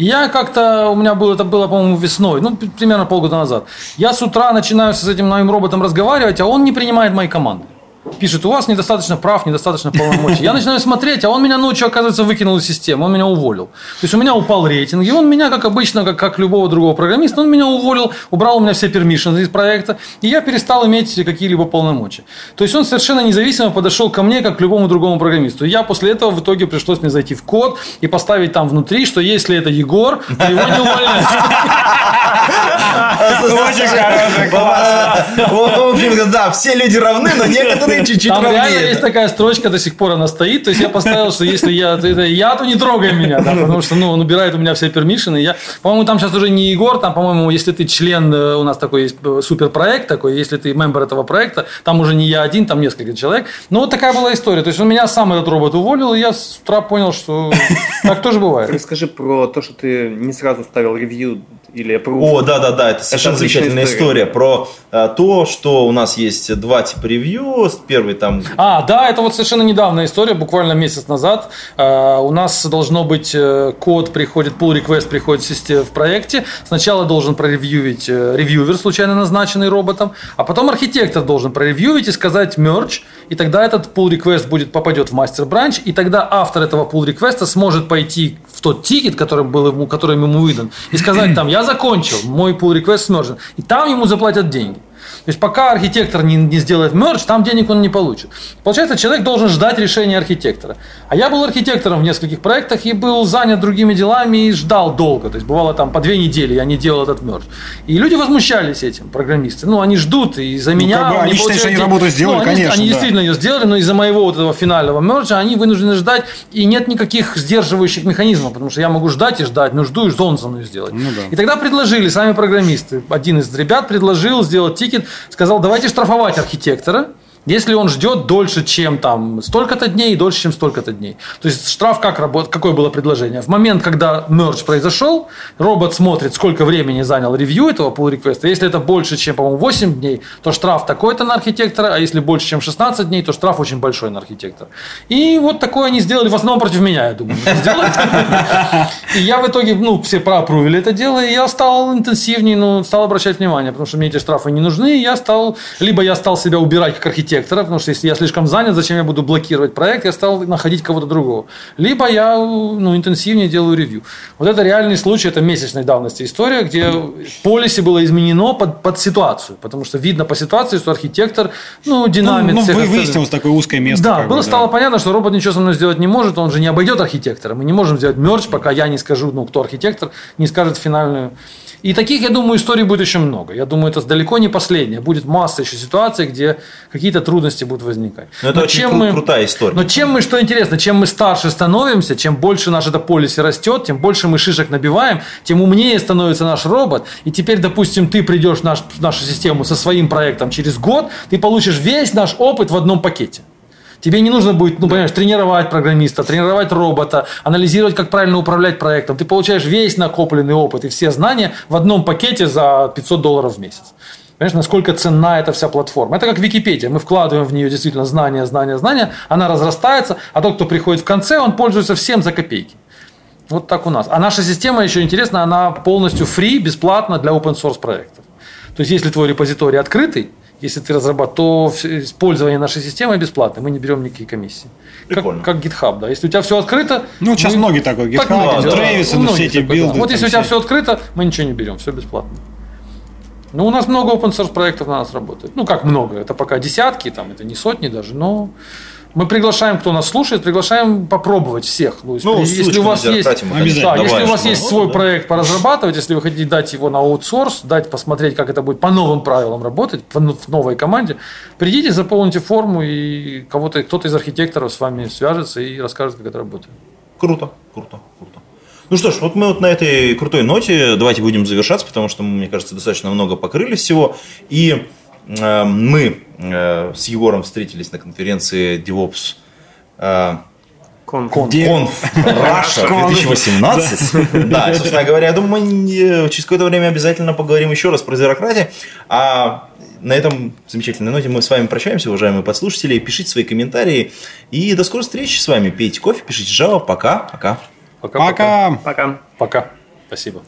Я как-то, у меня было, это было, по-моему, весной, ну, примерно полгода назад. Я с утра начинаю с этим моим роботом разговаривать, а он не принимает мои команды. Пишет, у вас недостаточно прав, недостаточно полномочий. Я начинаю смотреть, а он меня ночью, оказывается, выкинул из системы, он меня уволил. То есть у меня упал рейтинг, и он меня, как обычно, как, как любого другого программиста, он меня уволил, убрал у меня все пермишины из проекта, и я перестал иметь какие-либо полномочия. То есть он совершенно независимо подошел ко мне, как к любому другому программисту. Я после этого в итоге пришлось мне зайти в код и поставить там внутри, что если это Егор, то его не увольняют. Очень В общем, да, все люди равны, но некоторые чуть-чуть Там реально равнее. есть такая строчка, до сих пор она стоит. То есть я поставил, что если я, это я, то не трогай меня, потому что ну, он убирает у меня все пермишины. Я, по-моему, там сейчас уже не Егор, там, по-моему, если ты член, э, у нас такой есть э, суперпроект такой, если ты мембер этого проекта, там уже не я один, там несколько человек. Ну, вот такая была история. То есть он меня сам этот робот уволил, и я с утра понял, что так тоже бывает. Расскажи про то, что ты не сразу ставил ревью или approve. О, да, да, да, это совершенно отличная замечательная история. история. про э, то, что у нас есть два типа ревью. Первый там А, да, это вот совершенно недавняя история, буквально месяц назад. Э, у нас должно быть э, код приходит, pull request приходит в систе- в проекте. Сначала должен проревьювить э, ревьювер, случайно назначенный роботом, а потом архитектор должен проревьювить и сказать merge, и тогда этот pull request будет, попадет в master branch, и тогда автор этого pull request сможет пойти в тот ticket, который был ему, который ему выдан, и сказать там, я закончил, мой pull request смержен, и там ему заплатят деньги. То есть пока архитектор не, не сделает мерч, там денег он не получит. Получается, человек должен ждать решения архитектора. А я был архитектором в нескольких проектах и был занят другими делами и ждал долго. То есть бывало там по две недели я не делал этот мерч. И люди возмущались этим, программисты. Ну, они ждут и за меня... как бы он они считают, что они работу сделали, Ну, они- конечно, Они да. действительно ее сделали, но из-за моего вот этого финального мерча они вынуждены ждать, и нет никаких сдерживающих механизмов, потому что я могу ждать и ждать, но жду, и что он со мной сделать. Ну да. И тогда предложили сами программисты. Один из ребят предложил сделать тикет, сказал, давайте штрафовать архитектора, если он ждет дольше, чем там столько-то дней, и дольше, чем столько-то дней. То есть штраф как работает? Какое было предложение? В момент, когда мерч произошел, робот смотрит, сколько времени занял ревью этого pull реквеста. Если это больше, чем, по-моему, 8 дней, то штраф такой-то на архитектора, а если больше, чем 16 дней, то штраф очень большой на архитектора. И вот такое они сделали в основном против меня, я думаю. И я в итоге, ну, все проапрувили это дело, и я стал интенсивнее, ну, стал обращать внимание, потому что мне эти штрафы не нужны, я стал, либо я стал себя убирать как архитектора, потому что если я слишком занят, зачем я буду блокировать проект, я стал находить кого-то другого. Либо я, ну, интенсивнее делаю ревью. Вот это реальный случай, это месячной давности история, где полиси было изменено под, под ситуацию, потому что видно по ситуации, что архитектор, ну, Ну, динамит ну, всех вы- выяснилось такое узкое место. Да, было бы, стало понятно, что робот ничего со мной сделать не может, он же не обойдет архитектора. Мы не можем сделать мерч, пока я не скажу, ну, кто архитектор, не скажет финальную. И таких, я думаю, историй будет еще много. Я думаю, это далеко не последняя. Будет масса еще ситуаций, где какие-то какие-то трудности будут возникать. Но это очень кру- крутая история. Но чем мы, что интересно, чем мы старше становимся, чем больше наш это полиси растет, тем больше мы шишек набиваем, тем умнее становится наш робот. И теперь, допустим, ты придешь в, наш, в нашу систему со своим проектом через год, ты получишь весь наш опыт в одном пакете. Тебе не нужно будет, ну, понимаешь, тренировать программиста, тренировать робота, анализировать, как правильно управлять проектом. Ты получаешь весь накопленный опыт и все знания в одном пакете за 500 долларов в месяц. Понимаешь, насколько ценна эта вся платформа. Это как Википедия. Мы вкладываем в нее действительно знания, знания, знания. Она разрастается, а тот, кто приходит в конце, он пользуется всем за копейки. Вот так у нас. А наша система еще интересна, она полностью free, бесплатна для open source проектов. То есть, если твой репозиторий открытый, если ты разрабатываешь, то использование нашей системы бесплатно, мы не берем никакие комиссии. Как, как GitHub, да. Если у тебя все открыто... Ну, сейчас мы... многие такой, GitHub, так, да, Travis, да, все эти билды. Вот если у тебя все открыто, мы ничего не берем, все бесплатно. Ну, у нас много open source проектов на нас работает. Ну, как много, это пока десятки, там, это не сотни даже, но мы приглашаем, кто нас слушает, приглашаем попробовать всех. Ну, ну если у вас есть, да, если у вас есть свой да. проект поразрабатывать, если вы хотите дать его на аутсорс, дать посмотреть, как это будет по новым правилам работать в новой команде, придите, заполните форму и кого-то кто-то из архитекторов с вами свяжется и расскажет, как это работает. Круто, круто. Ну что ж, вот мы вот на этой крутой ноте давайте будем завершаться, потому что мы, мне кажется, достаточно много покрыли всего. И э, мы э, с Егором встретились на конференции DevOps э, Конф. Конф Раша 2018. Да, собственно говоря, я думаю, мы через какое-то время обязательно поговорим еще раз про зерократию. А на этом замечательной ноте мы с вами прощаемся, уважаемые подслушатели. Пишите свои комментарии. И до скорой встречи с вами. Пейте кофе, пишите Java. Пока. Пока. Пока. Пока. Пока. Спасибо.